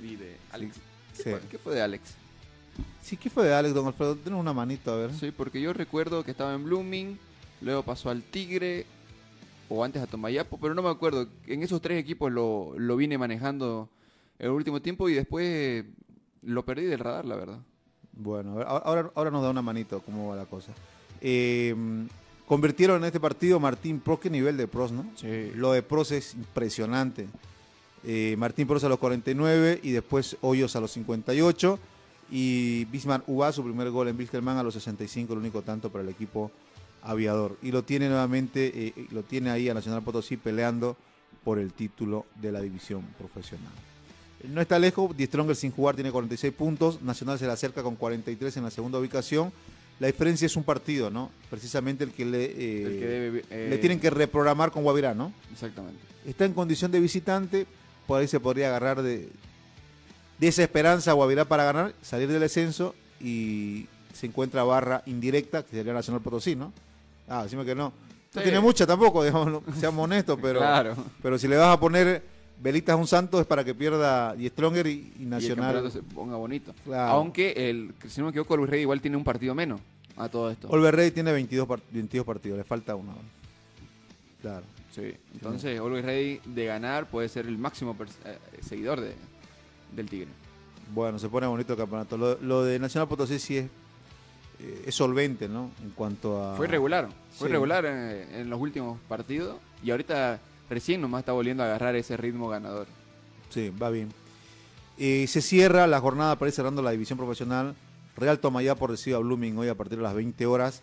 Y de Alex. ¿Qué, fue, qué fue de Alex? Sí, ¿qué fue de Alex, don Alfredo? Tenemos una manito, a ver. Sí, porque yo recuerdo que estaba en Blooming, luego pasó al Tigre o antes a Tomayapo, pero no me acuerdo. En esos tres equipos lo, lo vine manejando el último tiempo y después lo perdí del radar, la verdad. Bueno, ahora, ahora nos da una manito cómo va la cosa. Eh, convirtieron en este partido Martín Pros, qué nivel de Pros, ¿no? Sí. Lo de Pros es impresionante. Eh, Martín Pros a los 49 y después Hoyos a los 58. Y Bismarck Uba su primer gol en Wilstermann a los 65, el único tanto para el equipo aviador. Y lo tiene nuevamente, eh, eh, lo tiene ahí a Nacional Potosí peleando por el título de la división profesional. No está lejos, Die Stronger sin jugar tiene 46 puntos, Nacional se le acerca con 43 en la segunda ubicación. La diferencia es un partido, ¿no? Precisamente el que le, eh, El que debe, eh, le tienen que reprogramar con Guavirá, ¿no? Exactamente. Está en condición de visitante, por ahí se podría agarrar de, de esa esperanza a Guavirá para ganar, salir del descenso y se encuentra barra indirecta, que sería Nacional Potosí, ¿no? Ah, decime que no. No Sí. tiene mucha tampoco, digamos, seamos honestos, pero, Claro. pero si le vas a poner velitas a un santo es para que pierda Die Stronger y, y Y el Nacional. se ponga bonito. Claro. Aunque, el, si no me equivoco, Luis Rey igual tiene un partido menos a todo esto. Olver Rey tiene 22, par- 22 partidos, le falta uno. Claro. Sí. Entonces, Always Ready de ganar puede ser el máximo eh, seguidor de, del Tigre. Bueno, se pone bonito el campeonato. Lo, lo de Nacional Potosí sí es, eh, es solvente, ¿no? En cuanto a... Fue regular. Fue Sí. regular en, en los últimos partidos. Y ahorita recién nomás está volviendo a agarrar ese ritmo ganador. Sí, va bien. Eh, se cierra la jornada para ir cerrando la división profesional. Real Tomayapo recibe a Blooming hoy a partir de las 20 horas.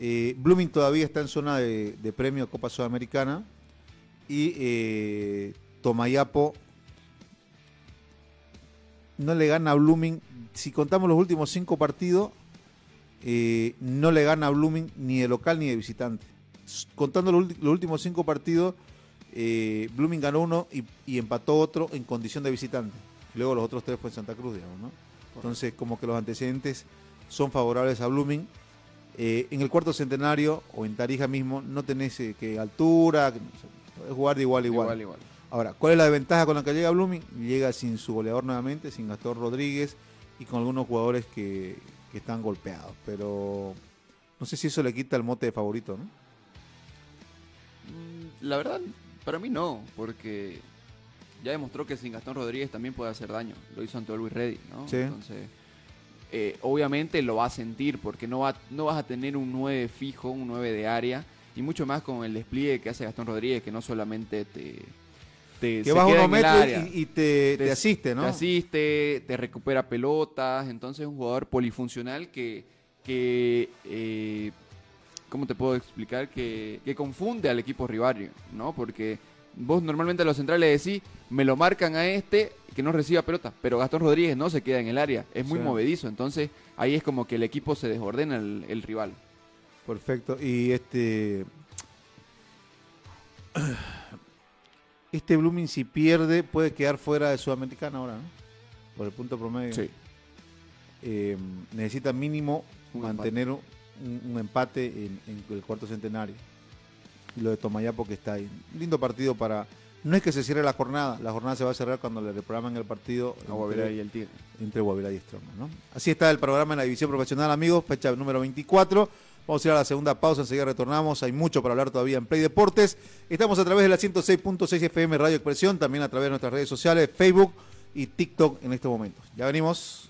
Eh, Blooming todavía está en zona de, de premio Copa Sudamericana. Y eh, Tomayapo no le gana a Blooming. Si contamos los últimos cinco partidos, eh, no le gana a Blooming ni de local ni de visitante. Contando los, últimos cinco partidos, eh, Blooming ganó uno y, y empató otro en condición de visitante. Luego los otros tres fue en Santa Cruz, digamos, ¿no? Entonces, como que los antecedentes son favorables a Blooming. Eh, en el cuarto centenario o en Tarija mismo no tenés eh, que altura, que- jugar de igual a igual. Igual, igual. Ahora, ¿cuál es la ventaja con la que llega Blooming? Llega sin su goleador nuevamente, sin Gastón Rodríguez y con algunos jugadores que, que están golpeados. Pero no sé si eso le quita el mote de favorito, ¿no? Mm, La verdad, para mí no, porque ya demostró que sin Gastón Rodríguez también puede hacer daño. Lo hizo ante Luis Ready, ¿no? Sí. Entonces, eh, obviamente lo va a sentir porque no, va, no vas a tener un 9 fijo, un 9 de área, y mucho más con el despliegue que hace Gastón Rodríguez, que no solamente te... te Que vas unos metros y, y te, te asiste, ¿no? Te asiste, te recupera pelotas, entonces es un jugador polifuncional que, que eh, ¿cómo te puedo explicar? Que, que confunde al equipo rival, ¿no? Porque vos normalmente a los centrales decís, me lo marcan a este que no reciba pelota, pero Gastón Rodríguez no se queda en el área, es muy Sí. movedizo, entonces ahí es como que el equipo se desordena el, el rival. Perfecto. Y este. <clears throat> Este Blooming, si pierde, puede quedar fuera de Sudamericana ahora, ¿no? Por el punto promedio. Eh, necesita mínimo Un mantener un, un empate en, en el cuarto centenario. Y lo de Tomayapo que está ahí. Lindo partido para. No es que se cierre la jornada, la jornada se va a cerrar cuando le reprograman el partido A Guavirá y el Tigre. entre Guavirá y Strongman, ¿no? Así está el programa en la división profesional, amigos, fecha número 24. Vamos a ir a la segunda pausa, enseguida retornamos. Hay mucho para hablar todavía en Play Deportes. Estamos a través de la 106.6 FM Radio Expresión, también a través de nuestras redes sociales, Facebook y TikTok en estos momentos. Ya venimos.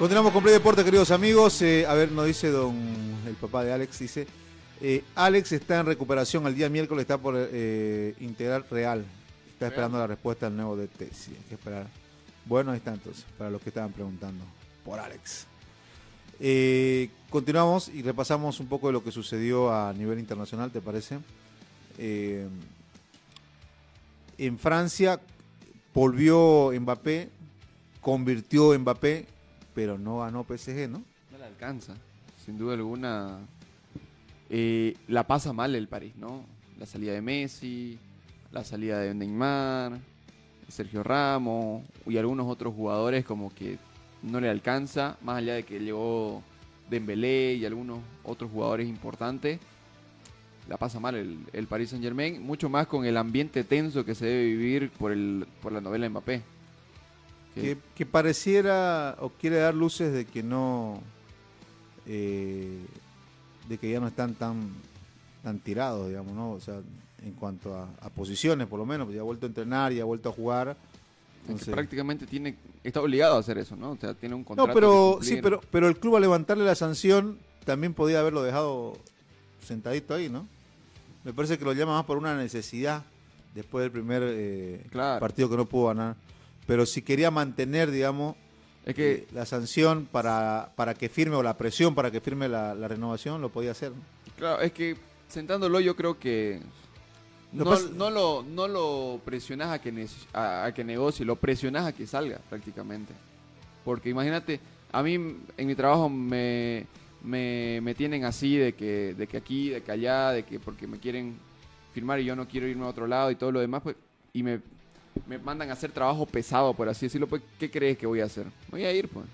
Continuamos con Play Deportes, queridos amigos. Eh, a ver, nos dice don el papá de Alex, dice, eh, Alex está en recuperación, el día miércoles está por eh, integrar Real. Está esperando la respuesta del nuevo DT, sí, hay que esperar. Bueno, ahí está entonces, para los que estaban preguntando por Alex. Eh, continuamos y repasamos un poco de lo que sucedió a nivel internacional, ¿te parece? En Francia volvió Mbappé, convirtió Mbappé, pero no ganó PSG, ¿no? No le alcanza, sin duda alguna. Eh, la pasa mal el París, ¿no? La salida de Messi, la salida de Neymar, Sergio Ramos y algunos otros jugadores como que no le alcanza, más allá de que llegó Dembélé y algunos otros jugadores importantes. La pasa mal el, el Paris Saint Germain, mucho más con el ambiente tenso que se debe vivir por, el, por la novela Mbappé. Que- pareciera o quiere dar luces de que no eh, de que ya no están tan tan tirados digamos no o sea en cuanto a, a posiciones por lo menos pues ya ha vuelto a entrenar y ha vuelto a jugar que entonces- prácticamente tiene, está obligado a hacer eso, ¿no? O sea, tiene un contrato. no pero sí pero pero el club al levantarle la sanción también podía haberlo dejado sentadito ahí no me parece que lo llama más por una necesidad después del primer eh, Claro. partido que no pudo ganar pero si quería mantener digamos Es que eh, la sanción para, para que firme o la presión para que firme la, la renovación lo podía hacer. ¿no? Claro, es que sentándolo yo creo que no, lo, no lo presionás a que, a que negocie, lo presionás a que salga prácticamente. Porque imagínate, a mí en mi trabajo me, me, me tienen así de que, de que aquí, de que allá, de que porque me quieren firmar y yo no quiero irme a otro lado y todo lo demás, pues, y me me mandan a hacer trabajo pesado, por así decirlo, pues, ¿qué crees que voy a hacer? Voy a ir, pues.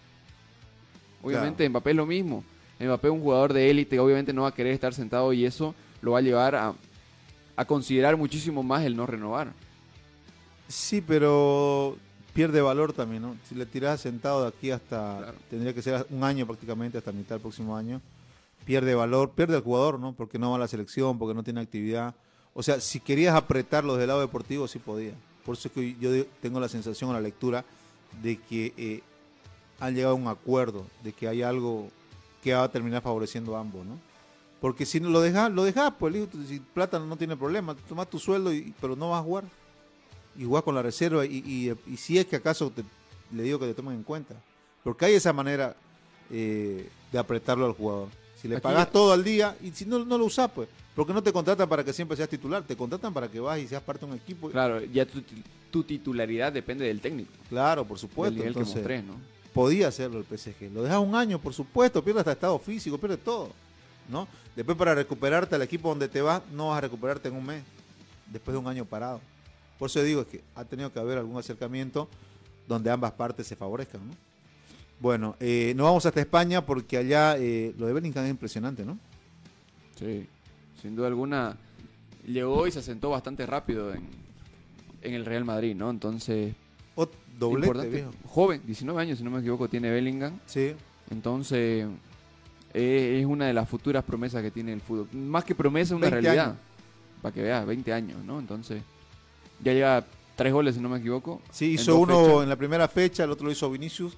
Obviamente Mbappé es lo mismo. Mbappé es un jugador de élite, obviamente no va a querer estar sentado y eso lo va a llevar a, a considerar muchísimo más el no renovar. Sí, pero pierde valor también, ¿no? Si le tiras sentado de aquí hasta, Claro. tendría que ser un año prácticamente, hasta mitad del próximo año, pierde valor, pierde el jugador, ¿no? Porque no va a la selección, porque no tiene actividad. O sea, si querías apretarlo del lado deportivo, sí podía. Por eso es que yo tengo la sensación a la lectura de que eh, han llegado a un acuerdo, de que hay algo que va a terminar favoreciendo a ambos, ¿no? Porque si no lo dejas, lo dejas, pues le digo, si plata no tiene problema, tomas tu sueldo, y, pero no vas a jugar y jugás con la reserva y, si es que acaso le digo que te tomen en cuenta. Porque hay esa manera eh, de apretarlo al jugador. Si le Aquí- pagás todo al día y si no, no lo usás, pues. Porque no te contratan para que siempre seas titular, te contratan para que vas y seas parte de un equipo. Claro, ya tu, tu titularidad depende del técnico, Claro, por del supuesto. nivel Entonces, que mostré, ¿no? podía hacerlo el PSG. Lo dejas un año, por supuesto, pierde hasta estado físico, pierde todo. ¿no? Después para recuperarte al equipo donde te vas, no vas a recuperarte en un mes, después de un año parado. Por eso digo es que ha tenido que haber algún acercamiento donde ambas partes se favorezcan. ¿no? Bueno, eh, nos vamos hasta España porque allá eh, lo de Bellingham es impresionante, ¿no? Sí, sin duda alguna llegó y se asentó bastante rápido en, en el Real Madrid, ¿no? Entonces, doblete, importante. viejo. joven, 19 años si no me equivoco, tiene Bellingham. Sí, Entonces, eh, es una de las futuras promesas que tiene el fútbol. Más que promesa, una 20 realidad. años. Para que veas, 20 años, ¿no? Entonces, ya lleva tres goles si no me equivoco. sí hizo uno fechas. en la primera fecha, el otro lo hizo Vinicius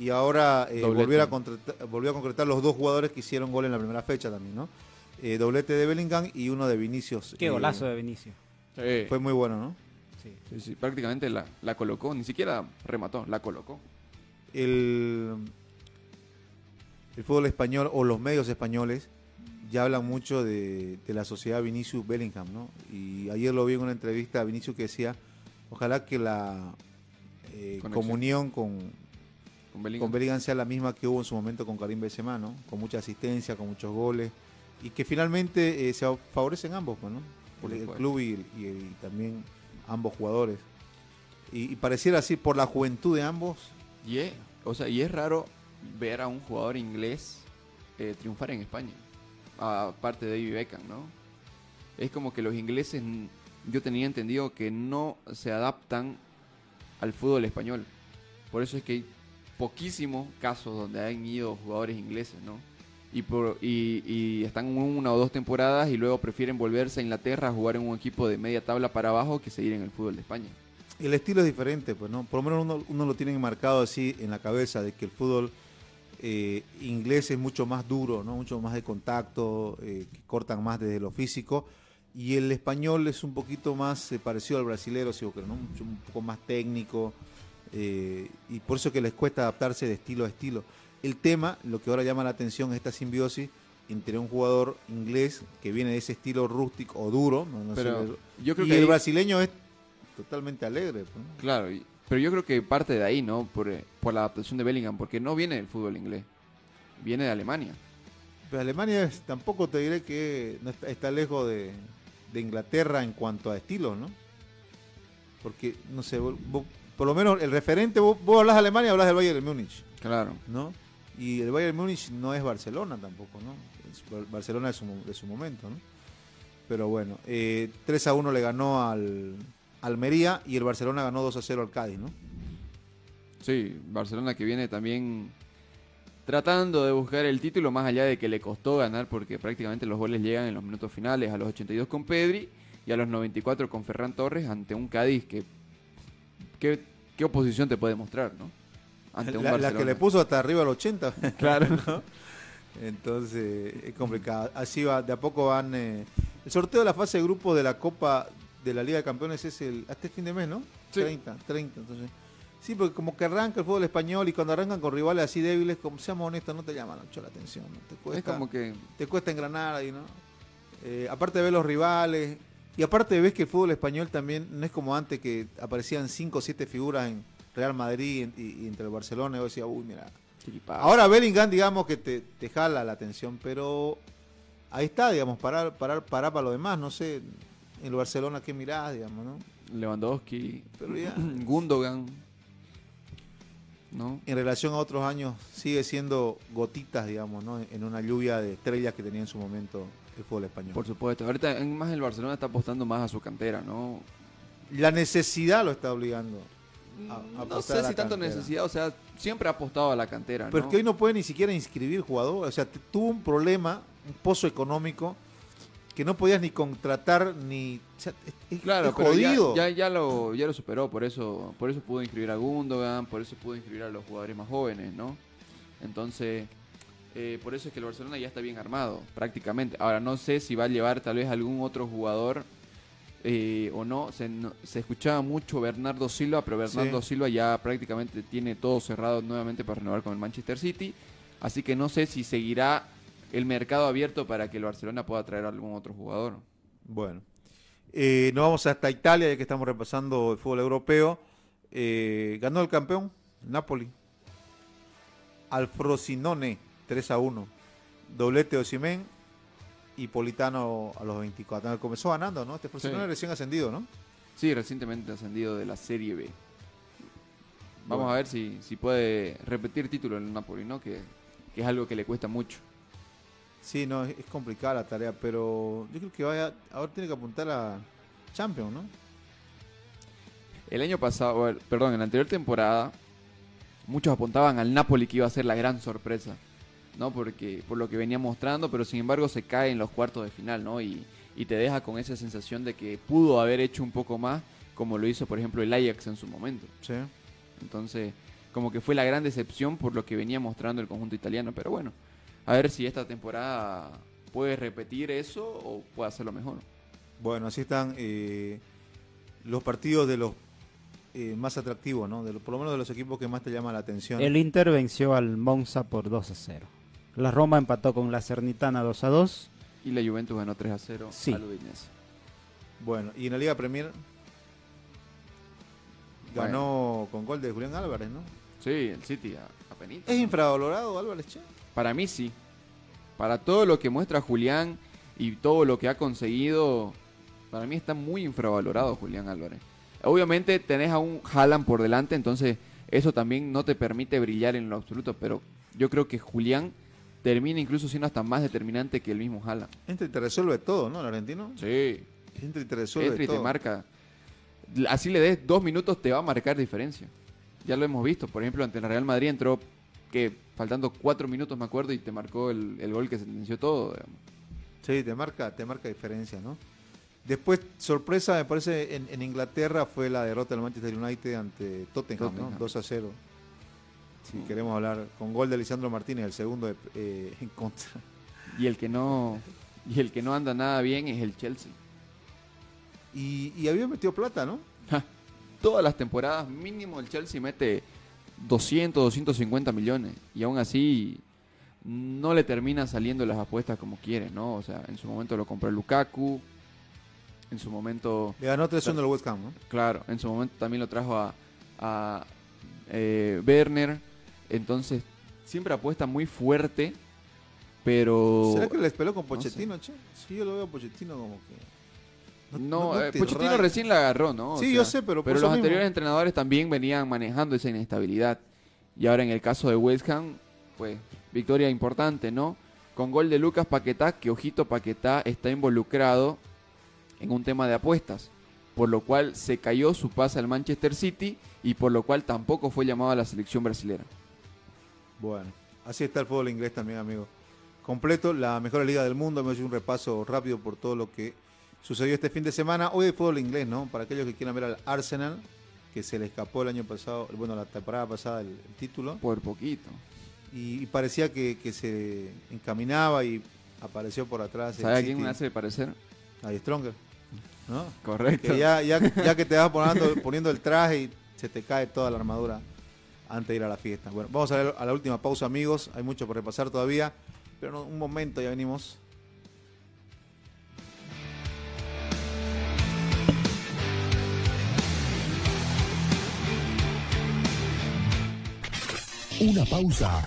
y ahora eh, volvió, a concretar, volvió a concretar los dos jugadores que hicieron gol en la primera fecha también, ¿no? Eh, doblete de Bellingham y uno de Vinicius. Qué Eh, golazo de Vinicio. Sí, Fue muy bueno, ¿no? Sí. sí, sí, prácticamente la, la colocó, ni siquiera remató, la colocó. El, el fútbol español o los medios españoles ya hablan mucho de, de la sociedad Vinicius Bellingham, ¿no? Y ayer lo vi en una entrevista a Vinicius que decía, ojalá que la eh, comunión con, Con Bellingham. con Bellingham sea la misma que hubo en su momento con Karim Benzema, ¿no? Con mucha asistencia, con muchos goles y que finalmente eh, se favorecen ambos, pues, ¿no? Por El, el supuesto. club y, también ambos jugadores. Y, y pareciera así por la juventud de ambos. Y es, o sea, y es raro ver a un jugador inglés eh, triunfar en España. Aparte de David Beckham, ¿no? Es como que los ingleses, yo tenía entendido que no se adaptan al fútbol español. Por eso es que poquísimos casos donde han ido jugadores ingleses, ¿no? Y, y, están una o dos temporadas y luego prefieren volverse a Inglaterra a jugar en un equipo de media tabla para abajo que seguir en el fútbol de España. El estilo es diferente, pues, ¿no? Por lo menos uno, uno lo tiene marcado así en la cabeza, de que el fútbol eh, inglés es mucho más duro, ¿no? Mucho más de contacto, eh, que cortan más desde lo físico. Y el español es un poquito más eh, parecido al brasilero, si querés, ¿no? Un poco más técnico. Eh, y por eso que les cuesta adaptarse de estilo a estilo. El tema, lo que ahora llama la atención es esta simbiosis entre un jugador inglés que viene de ese estilo rústico o duro, ¿no? No sé, Pero yo creo y que el ahí- brasileño es totalmente alegre. pues, ¿no? Claro, pero yo creo que parte de ahí, ¿no? Por, eh, por la adaptación de Bellingham, porque no viene del fútbol inglés, viene de Alemania. Pero Alemania es- tampoco te diré que está, está lejos de, de Inglaterra en cuanto a estilos, ¿no? Porque, no sé, vos- por lo menos el referente, vos, vos hablas de Alemania, hablas del Bayern Múnich, Claro. ¿no? Y el Bayern Múnich no es Barcelona tampoco, ¿no? Es Bar- Barcelona de su, de su momento, ¿no? Pero bueno, eh, 3 a 1 le ganó al Almería y el Barcelona ganó 2 a 0 al Cádiz, ¿no? Sí, Barcelona que viene también tratando de buscar el título, más allá de que le costó ganar, porque prácticamente los goles llegan en los minutos finales, a los 82 con Pedri y a los 94 con Ferran Torres, ante un Cádiz que... ¿Qué, qué oposición te puede mostrar, no? Ante un La, la que le puso hasta arriba al 80. <laughs> Claro. <laughs> ¿no? Entonces es complicado. Así va, de a poco van. eh, el sorteo de la fase de grupo de la Copa de la Liga de Campeones es el hasta este fin de mes, ¿no? Sí. 30, 30. Entonces, sí, porque como que arranca el fútbol español y cuando arrancan con rivales así débiles, como seamos honestos, no te llaman mucho la atención. ¿no? Te Es como que... te cuesta engranar ahí, ¿no? Eh, aparte de ver los rivales. Y aparte ves que el fútbol español también no es como antes que aparecían 5 o 7 figuras en Real Madrid y, y entre el Barcelona y vos decías, uy, mira. Ahora Bellingham, digamos que te, te jala la atención, pero ahí está, digamos, parar, parar, parar para lo demás, no sé, en el Barcelona qué mirás, digamos, ¿no? Lewandowski, Pero ya- <clears throat> Gundogan, ¿no? En relación a otros años, sigue siendo gotitas, digamos, ¿no? En una lluvia de estrellas que tenía en su momento el fútbol español. Por supuesto. Ahorita más el Barcelona está apostando más a su cantera, ¿no? La necesidad lo está obligando. a- a no sé si tanto cantera. necesidad, o sea, siempre ha apostado a la cantera, ¿no? Pero es que hoy no puede ni siquiera inscribir jugador. O sea, tuvo un problema, un pozo económico, que no podías ni contratar ni. o sea, es- es- Claro, es pero ya, ya, ya lo, ya lo superó, por eso, por eso pudo inscribir a Gundogan, por eso pudo inscribir a los jugadores más jóvenes, ¿no? Entonces, eh, por eso es que el Barcelona ya está bien armado, prácticamente. Ahora, no sé si va a llevar tal vez algún otro jugador eh, o no. Se, no- se escuchaba mucho Bernardo Silva, pero Bernardo Sí. Silva ya prácticamente tiene todo cerrado nuevamente para renovar con el Manchester City. Así que no sé si seguirá el mercado abierto para que el Barcelona pueda traer algún otro jugador. Bueno, eh, nos vamos hasta Italia, ya que estamos repasando el fútbol europeo. Eh, ganó el campeón, Napoli. Al Frosinone, 3 a 1. Doblete de Osimhen y Politano a los 24. Comenzó ganando, ¿no? Este Frosinone Sí. recién ascendido, ¿no? Sí, recientemente ascendido de la Serie B. Vamos Bueno. a ver si, si puede repetir título en el Napoli, ¿no? Que, que es algo que le cuesta mucho. Sí, no, es, es complicada la tarea, pero yo creo que vaya, ahora tiene que apuntar a Champions, ¿no? El año pasado, perdón, en la anterior temporada, muchos apuntaban al Napoli que iba a ser la gran sorpresa, ¿no? Porque por lo que venía mostrando, pero sin embargo se cae en los cuartos de final, ¿no? Y, y te deja con esa sensación de que pudo haber hecho un poco más, como lo hizo, por ejemplo, el Ajax en su momento. Sí. Entonces, como que fue la gran decepción por lo que venía mostrando el conjunto italiano. Pero bueno, a ver si esta temporada puede repetir eso o puede hacerlo mejor. Bueno, así están eh, los partidos de los eh, más atractivos, ¿no? De los- por lo menos de los equipos que más te llaman la atención. El Inter venció al Monza por 2 a 0. La Roma empató con la Cernitana 2 a 2. Y la Juventus ganó 3 a 0 Sí. al Udinese. Bueno, y en la Liga Premier ganó con gol de Julián Álvarez, ¿no? Sí, el City a, a penita, ¿Es ¿no? infravalorado Álvarez, che? Para mí sí. Para todo lo que muestra Julián y todo lo que ha conseguido, para mí está muy infravalorado Julián Álvarez. Obviamente tenés a un Haaland por delante, entonces eso también no te permite brillar en lo absoluto, pero yo creo que Julián termina incluso siendo hasta más determinante que el mismo Haaland. Entra y te resuelve todo, ¿no? El argentino. Sí. Entra y te resuelve Entra y te todo. marca. Así le des dos minutos, te va a marcar diferencia. Ya lo hemos visto. Por ejemplo, ante la Real Madrid entró que faltando cuatro minutos, me acuerdo, y te marcó el, el gol que sentenció todo. digamos. Sí, te marca, te marca diferencia, ¿no? Después, sorpresa, me parece, en, en Inglaterra fue la derrota del Manchester United ante Tottenham, Tottenham. ¿no? 2 a 0. Si queremos hablar, con gol de Lisandro Martínez, el segundo de- eh, <laughs> en contra. Y el que no y el que no anda nada bien es el Chelsea. Y, y había metido plata, ¿no? Todas las temporadas mínimo el Chelsea mete 200, 250 millones y aún así no le termina saliendo las apuestas como quiere, ¿no? O sea, en su momento lo compró Lukaku, en su momento Le ganó 3 1 al West Ham, ¿no? Claro, en su momento también lo trajo a, a eh, Werner. Entonces, siempre apuesta muy fuerte, pero... ¿Será que les peló con no sé. Pochettino, che? Sí, yo lo veo a Pochettino como que... No, no eh, Pochettino recién la agarró, ¿no? O Sí, yo sé, pero Pero los mismo. anteriores entrenadores también venían manejando esa inestabilidad. Y ahora en el caso de West Ham, pues, victoria importante, ¿no? Con gol de Lucas Paquetá, que ojito Paquetá está involucrado en un tema de apuestas. Por lo cual se cayó su pase al Manchester City y por lo cual tampoco fue llamado a la selección brasilera. Bueno, así está el fútbol inglés también, amigo. Completo, la mejor liga del mundo. Hemos hecho un repaso rápido por todo lo que sucedió este fin de semana. Hoy hay fútbol inglés, ¿no? Para aquellos que quieran ver al Arsenal, que se le escapó el año pasado, bueno, la temporada pasada el, el título. Por poquito. Y, y parecía que, que se encaminaba y apareció por atrás. el ¿Sabe a quién me hace parecer? A Stronger. ¿no? Correcto. Que ya, ya, ya que te vas poniendo, poniendo el traje y se te cae toda la armadura antes de ir a la fiesta. Bueno, vamos a, ver a la última pausa, amigos. Hay mucho por repasar todavía. Pero un momento, ya venimos. Una pausa.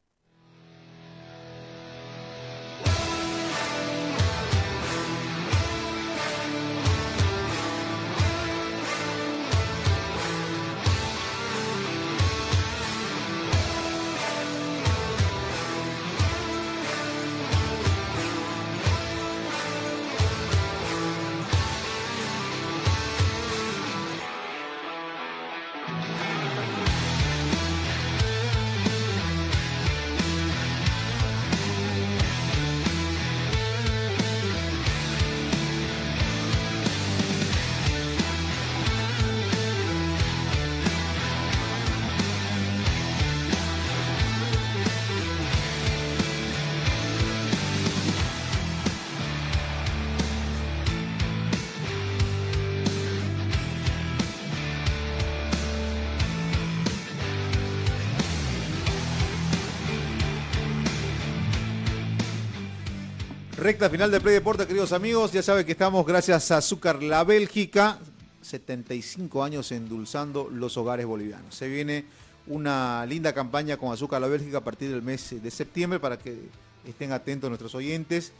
Recta final de Play Deporte, queridos amigos. Ya saben que estamos gracias a Azúcar La Bélgica. 75 años endulzando los hogares bolivianos. Se viene una linda campaña con Azúcar La Bélgica a partir del mes de septiembre para que estén atentos nuestros oyentes.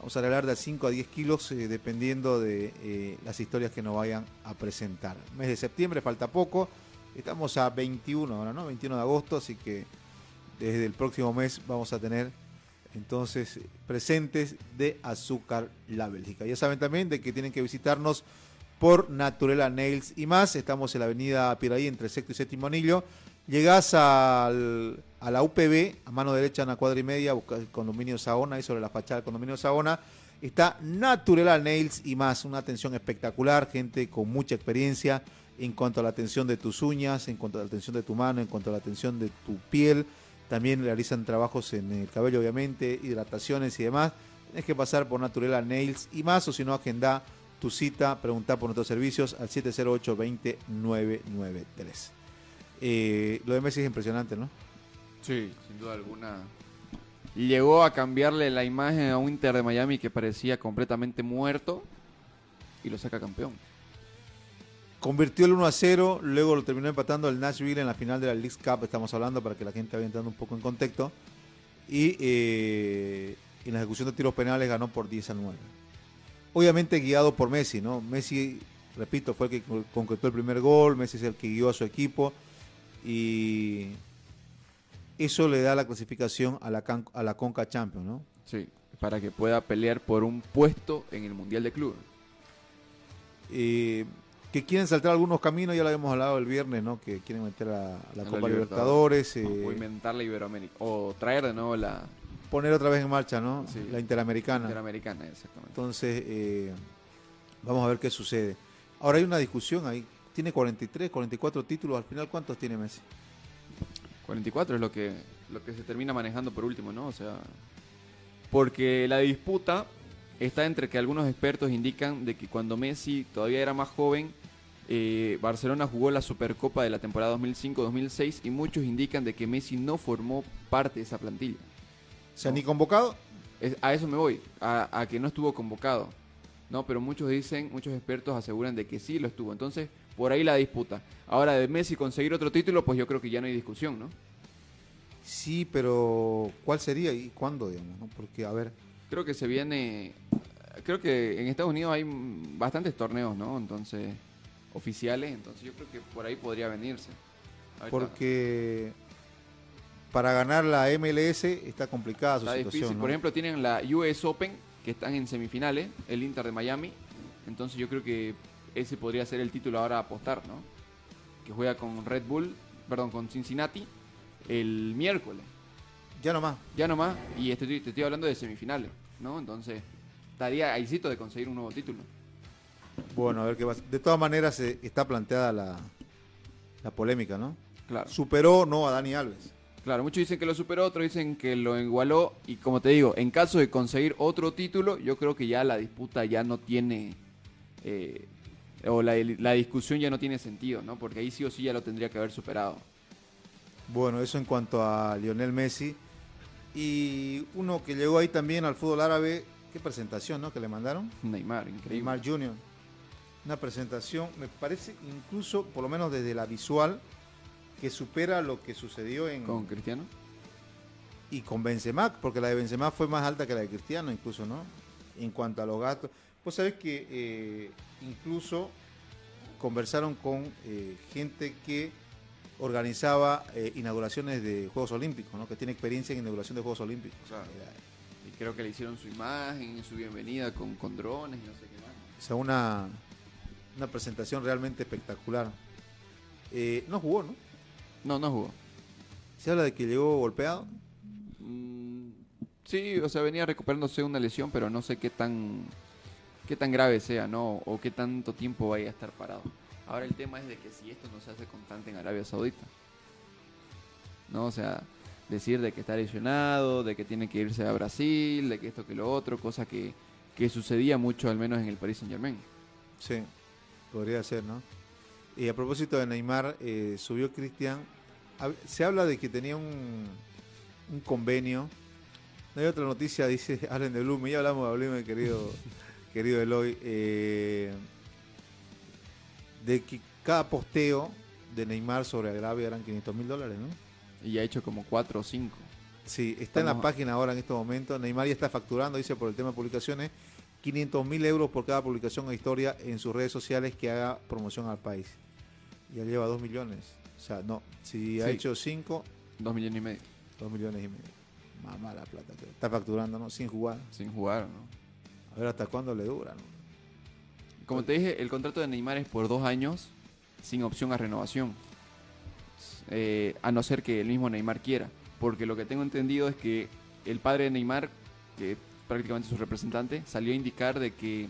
Vamos a regalar de 5 a 10 kilos eh, dependiendo de eh, las historias que nos vayan a presentar. Mes de septiembre, falta poco. Estamos a 21 ahora, ¿no? 21 de agosto, así que desde el próximo mes vamos a tener entonces presentes de Azúcar La Bélgica. Ya saben también de que tienen que visitarnos por Naturela Nails y más. Estamos en la avenida Piraí entre sexto y séptimo anillo. Llegás al- a la UPB, a mano derecha en la cuadra y media, buscas el condominio Saona, ahí sobre la fachada del condominio Saona. Está Naturela Nails y más, una atención espectacular, gente con mucha experiencia en cuanto a la atención de tus uñas, en cuanto a la atención de tu mano, en cuanto a la atención de tu piel. También realizan trabajos en el cabello, obviamente, hidrataciones y demás. Tienes que pasar por Naturela Nails y más, o si no, agenda tu cita, preguntar por nuestros servicios al 708-20993. Eh, lo de Messi es impresionante, ¿no? Sí, sin duda alguna. Llegó a cambiarle la imagen a un Inter de Miami que parecía completamente muerto y lo saca campeón. Convirtió el 1 a 0, luego lo terminó empatando el Nashville en la final de la League Cup, estamos hablando para que la gente vaya entrando un poco en contexto. Y eh, en la ejecución de tiros penales ganó por 10 a 9. Obviamente guiado por Messi, ¿no? Messi, repito, fue el que con- concretó el primer gol, Messi es el que guió a su equipo y eso le da la clasificación a la, can- a la Conca Champions, ¿no? Sí, para que pueda pelear por un puesto en el Mundial de Clubes. Eh, que quieren saltar algunos caminos, ya lo habíamos hablado el viernes, ¿no? Que quieren meter a, a la A Copa Libertadores, eh, O inventar la Iberoamérica. O traer de nuevo la poner otra vez en marcha, ¿no? Sí. La Interamericana. Interamericana, exactamente. Entonces, eh, vamos a ver qué sucede. Ahora hay una discusión ahí. Tiene 43, 44 títulos. Al final, ¿cuántos tiene Messi? 44 es lo que, lo que se termina manejando por último, ¿no? O sea, porque la disputa está entre que algunos expertos indican de que cuando Messi todavía era más joven, eh, Barcelona jugó la Supercopa de la temporada 2005-2006 y muchos indican de que Messi no formó parte de esa plantilla. ¿Se han ni convocado? Es- a eso me voy, a, a que no estuvo convocado. No, pero muchos dicen, muchos expertos aseguran de que sí lo estuvo. Entonces, por ahí la disputa. Ahora, de Messi conseguir otro título, pues yo creo que ya no hay discusión, ¿no? Sí, pero ¿cuál sería y cuándo, digamos? ¿no? Porque, a ver, Creo que se viene. Creo que en Estados Unidos hay bastantes torneos, ¿no? Entonces, oficiales. Entonces, yo creo que por ahí podría venirse. Porque para ganar la MLS está complicada su está situación. difícil. ¿no? Por ejemplo, tienen la US Open, que están en semifinales, el Inter de Miami. Entonces, yo creo que ese podría ser el título ahora a apostar, ¿no? Que juega con Red Bull, perdón, con Cincinnati el miércoles. ya nomás. Ya nomás, y este- te estoy hablando de semifinales, ¿no? Entonces, estaría ahícito de conseguir un nuevo título. Bueno, a ver qué pasa. De todas maneras, eh, está planteada la, la polémica, ¿no? Claro. Superó no a Dani Alves. Claro, muchos dicen que lo superó, otros dicen que lo igualó, y como te digo, en caso de conseguir otro título, yo creo que ya la disputa ya no tiene, eh, o la, la discusión ya no tiene sentido, ¿no? Porque ahí sí o sí ya lo tendría que haber superado. Bueno, eso en cuanto a Lionel Messi. Y uno que llegó ahí también al fútbol árabe, qué presentación, ¿no? Que le mandaron. Neymar, increíble. Neymar Jr. Una presentación, me parece incluso, por lo menos desde la visual, que supera lo que sucedió en Con Cristiano. y con Benzema, porque la de Benzema fue más alta que la de Cristiano, incluso, ¿no? En cuanto a los gastos. Vos sabés que eh, incluso conversaron con eh, gente que organizaba eh, inauguraciones de Juegos Olímpicos, ¿no? Que tiene experiencia en inauguración de Juegos Olímpicos. Claro. Y creo que le hicieron su imagen, su bienvenida con, con drones y no sé qué más. O sea, una, una presentación realmente espectacular. Eh, no jugó, ¿no? No, no jugó. Se habla de que llegó golpeado. Mm, sí, o sea, venía recuperándose una lesión, pero no sé qué tan qué tan grave sea, ¿no? O qué tanto tiempo vaya a estar parado. Ahora el tema es de que si esto no se hace constante en Arabia Saudita. ¿No? O sea, decir de que está lesionado, de que tiene que irse a Brasil, de que esto que lo otro, cosa que, que sucedía mucho al menos en el Paris Saint Germain. Sí, podría ser, ¿no? Y a propósito de Neymar, eh, subió Cristian. Se habla de que tenía un, un convenio. No hay otra noticia, <laughs> dice Allen de Blume. Ya hablamos de Blume, querido, <laughs> querido Eloy. eh, de que cada posteo de Neymar sobre Agravio eran 500 mil dólares, ¿no? Y ya ha hecho como cuatro o cinco. Sí, está en la página ahora en estos momentos. Neymar ya está facturando, dice por el tema de publicaciones, 500 mil euros por cada publicación o historia en sus redes sociales que haga promoción al país. Ya lleva 2 millones. O sea, no, si ha hecho 5, Dos millones y medio 2 millones y medio. Mamá la plata que está facturando, ¿no? Sin jugar. sin jugar, ¿no? A ver hasta cuándo le dura, ¿no? Como te dije, el contrato de Neymar es por dos años sin opción a renovación. Eh, a no ser que el mismo Neymar quiera. Porque lo que tengo entendido es que el padre de Neymar, que prácticamente su representante, salió a indicar de que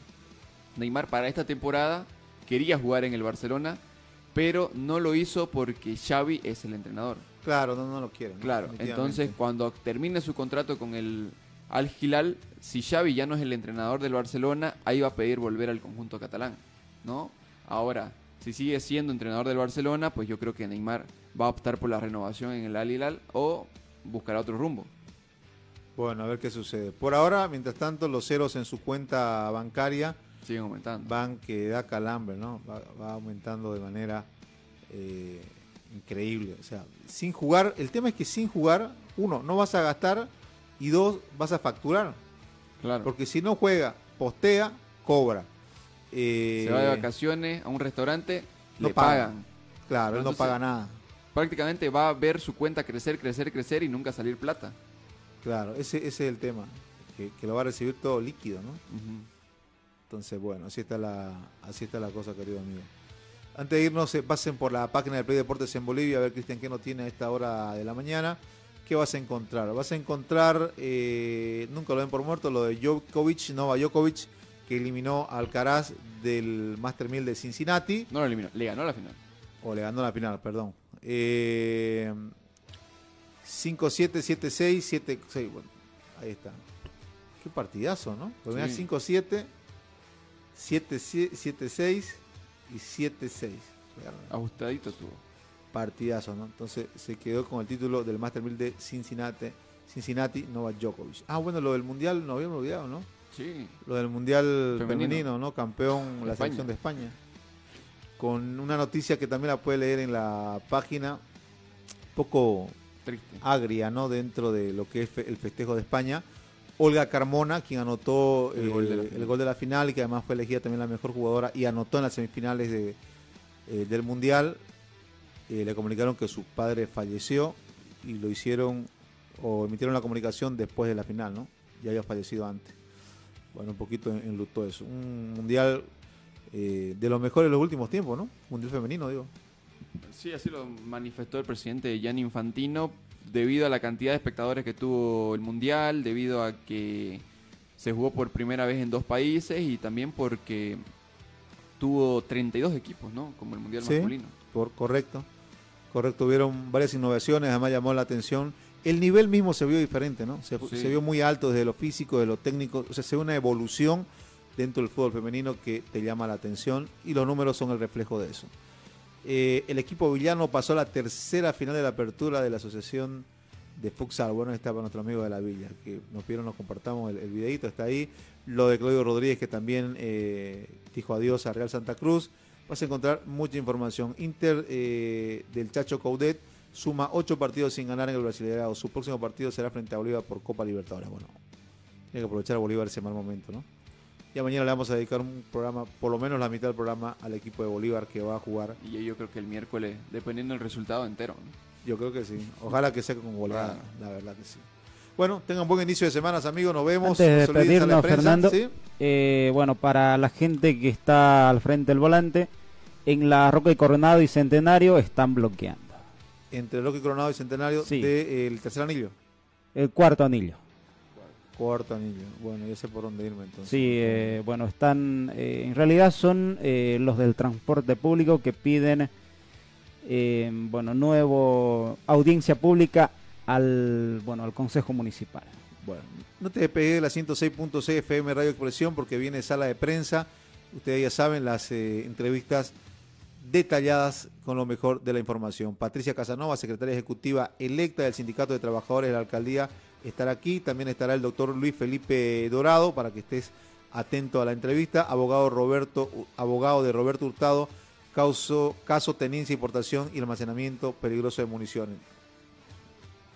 Neymar para esta temporada quería jugar en el Barcelona, pero no lo hizo porque Xavi es el entrenador. Claro, no, no lo quieren. Claro, entonces cuando termine su contrato con el Al Hilal, si Xavi ya no es el entrenador del Barcelona, ahí va a pedir volver al conjunto catalán, ¿no? Ahora, si sigue siendo entrenador del Barcelona, pues yo creo que Neymar va a optar por la renovación en el Al Hilal o buscará otro rumbo. Bueno, a ver qué sucede. Por ahora, mientras tanto, los ceros en su cuenta bancaria Siguen aumentando. van que da calambre, ¿no? Va, va aumentando de manera eh, increíble. O sea, sin jugar, el tema es que sin jugar, uno, no vas a gastar y dos, vas a facturar. Claro. Porque si no juega, postea, cobra. Eh, Se va de vacaciones a un restaurante, no le paga. pagan. Claro, él no paga nada. Prácticamente va a ver su cuenta crecer, crecer, crecer y nunca salir plata. Claro, ese, ese es el tema. Que, que lo va a recibir todo líquido, ¿no? Entonces, bueno, así está la, así está la cosa, querido amigo. Antes de irnos, eh, pasen por la página de Play Deportes en Bolivia a ver, Cristian, qué nos tiene a esta hora de la mañana. ¿Qué vas a encontrar? Vas a encontrar, eh, nunca lo ven por muerto, lo de Djokovic, Nova Djokovic, que eliminó a Alcaraz del Master 1000 de Cincinnati, No lo eliminó, le ganó la final. o le ganó la final, perdón. Eh, 5-7, 7-6, 7-6, bueno, ahí está. Qué partidazo, ¿no? Pues Sí. 5-7, 7-6 y 7-6. Ajustadito tuvo. Partidazo, ¿no? Entonces se quedó con el título del Master 1000 de Cincinnati, Cincinnati Novak Djokovic. Ah, bueno, lo del Mundial no habíamos olvidado, ¿no? Sí. Lo del Mundial Femenino. femenino, ¿no? Campeón la selección de España. Con una noticia que también la puede leer en la página, un poco Triste. agria, ¿no? Dentro de lo que es fe- el festejo de España, Olga Carmona, quien anotó El eh, gol de la el final. gol de la final y que además fue elegida también la mejor jugadora y anotó en las semifinales de, eh, del Mundial. Eh, le comunicaron que su padre falleció y lo hicieron o emitieron la comunicación después de la final, ¿no? Ya había fallecido antes. Bueno, un poquito en, enlutó eso. Un mundial eh, de los mejores de los últimos tiempos, ¿no? Mundial femenino, digo. Sí, así lo manifestó el presidente Gianni Infantino debido a la cantidad de espectadores que tuvo el Mundial, debido a que se jugó por primera vez en dos países y también porque tuvo 32 equipos, ¿no? Como el Mundial Sí. masculino. Por, correcto. Correcto, hubieron varias innovaciones, además llamó la atención. El nivel mismo se vio diferente, ¿no? Se, Sí. se vio muy alto desde lo físico, de lo técnico. O sea, se ve una evolución dentro del fútbol femenino que te llama la atención y los números son el reflejo de eso. Eh, el equipo villano pasó a la tercera final de la apertura de la Asociación de Futsal. Bueno, está para nuestro amigo de la Villa, que nos pidieron, nos compartamos el, videito, está ahí. Lo de Claudio Rodríguez, que también eh, dijo adiós a Real Santa Cruz. Vas a encontrar mucha información. Inter eh, del Chacho Coudet suma ocho partidos sin ganar en el Brasileirado. Su próximo partido será frente a Bolívar por Copa Libertadores. Bueno, tiene que aprovechar a Bolívar ese mal momento, ¿no? Ya mañana le vamos a dedicar un programa, por lo menos la mitad del programa, al equipo de Bolívar que va a jugar. Y yo, yo creo que el miércoles, dependiendo del resultado entero. ¿no? Yo creo que sí. Ojalá que sea con goleada, la verdad que sí. Bueno, tengan buen inicio de semanas, amigos. Nos vemos. Antes de prensa, Fernando, ¿sí? eh, bueno, para la gente que está al frente del volante, en la Roca y Coronado y Centenario están bloqueando. Entre Roque Coronado y Centenario Sí. del tercer anillo. El cuarto anillo. Cuarto anillo. Bueno, ya sé por dónde irme entonces. Sí, eh, bueno, están, eh, en realidad son eh, los del transporte público que piden, bueno, nuevo audiencia pública al, bueno, al Consejo Municipal. Bueno, no te despegues de la 106.6 FM Radio Expresión porque viene sala de prensa. Ustedes ya saben las entrevistas detalladas con lo mejor de la información. Patricia Casanova, secretaria ejecutiva electa del Sindicato de Trabajadores de la Alcaldía, estará aquí. También estará el doctor Luis Felipe Dorado para que estés atento a la entrevista. Abogado Roberto, abogado de Roberto Hurtado, caso, caso tenencia, importación y almacenamiento peligroso de municiones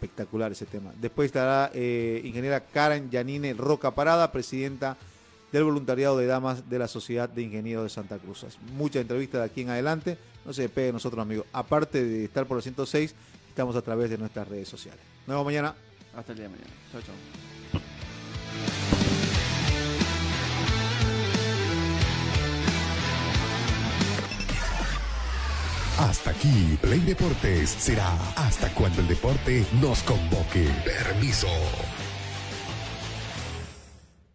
espectacular ese tema. Después estará eh, ingeniera Karen Yanine Roca Parada, presidenta del voluntariado de damas de la Sociedad de Ingenieros de Santa Cruz. Mucha entrevista de aquí en adelante. No se despegue de nosotros, amigos. Aparte de estar por el 106, estamos a través de nuestras redes sociales. Nos mañana. Hasta el día de mañana. Chao, chao. Hasta aquí, Play Deportes será hasta cuando el deporte nos convoque. Permiso.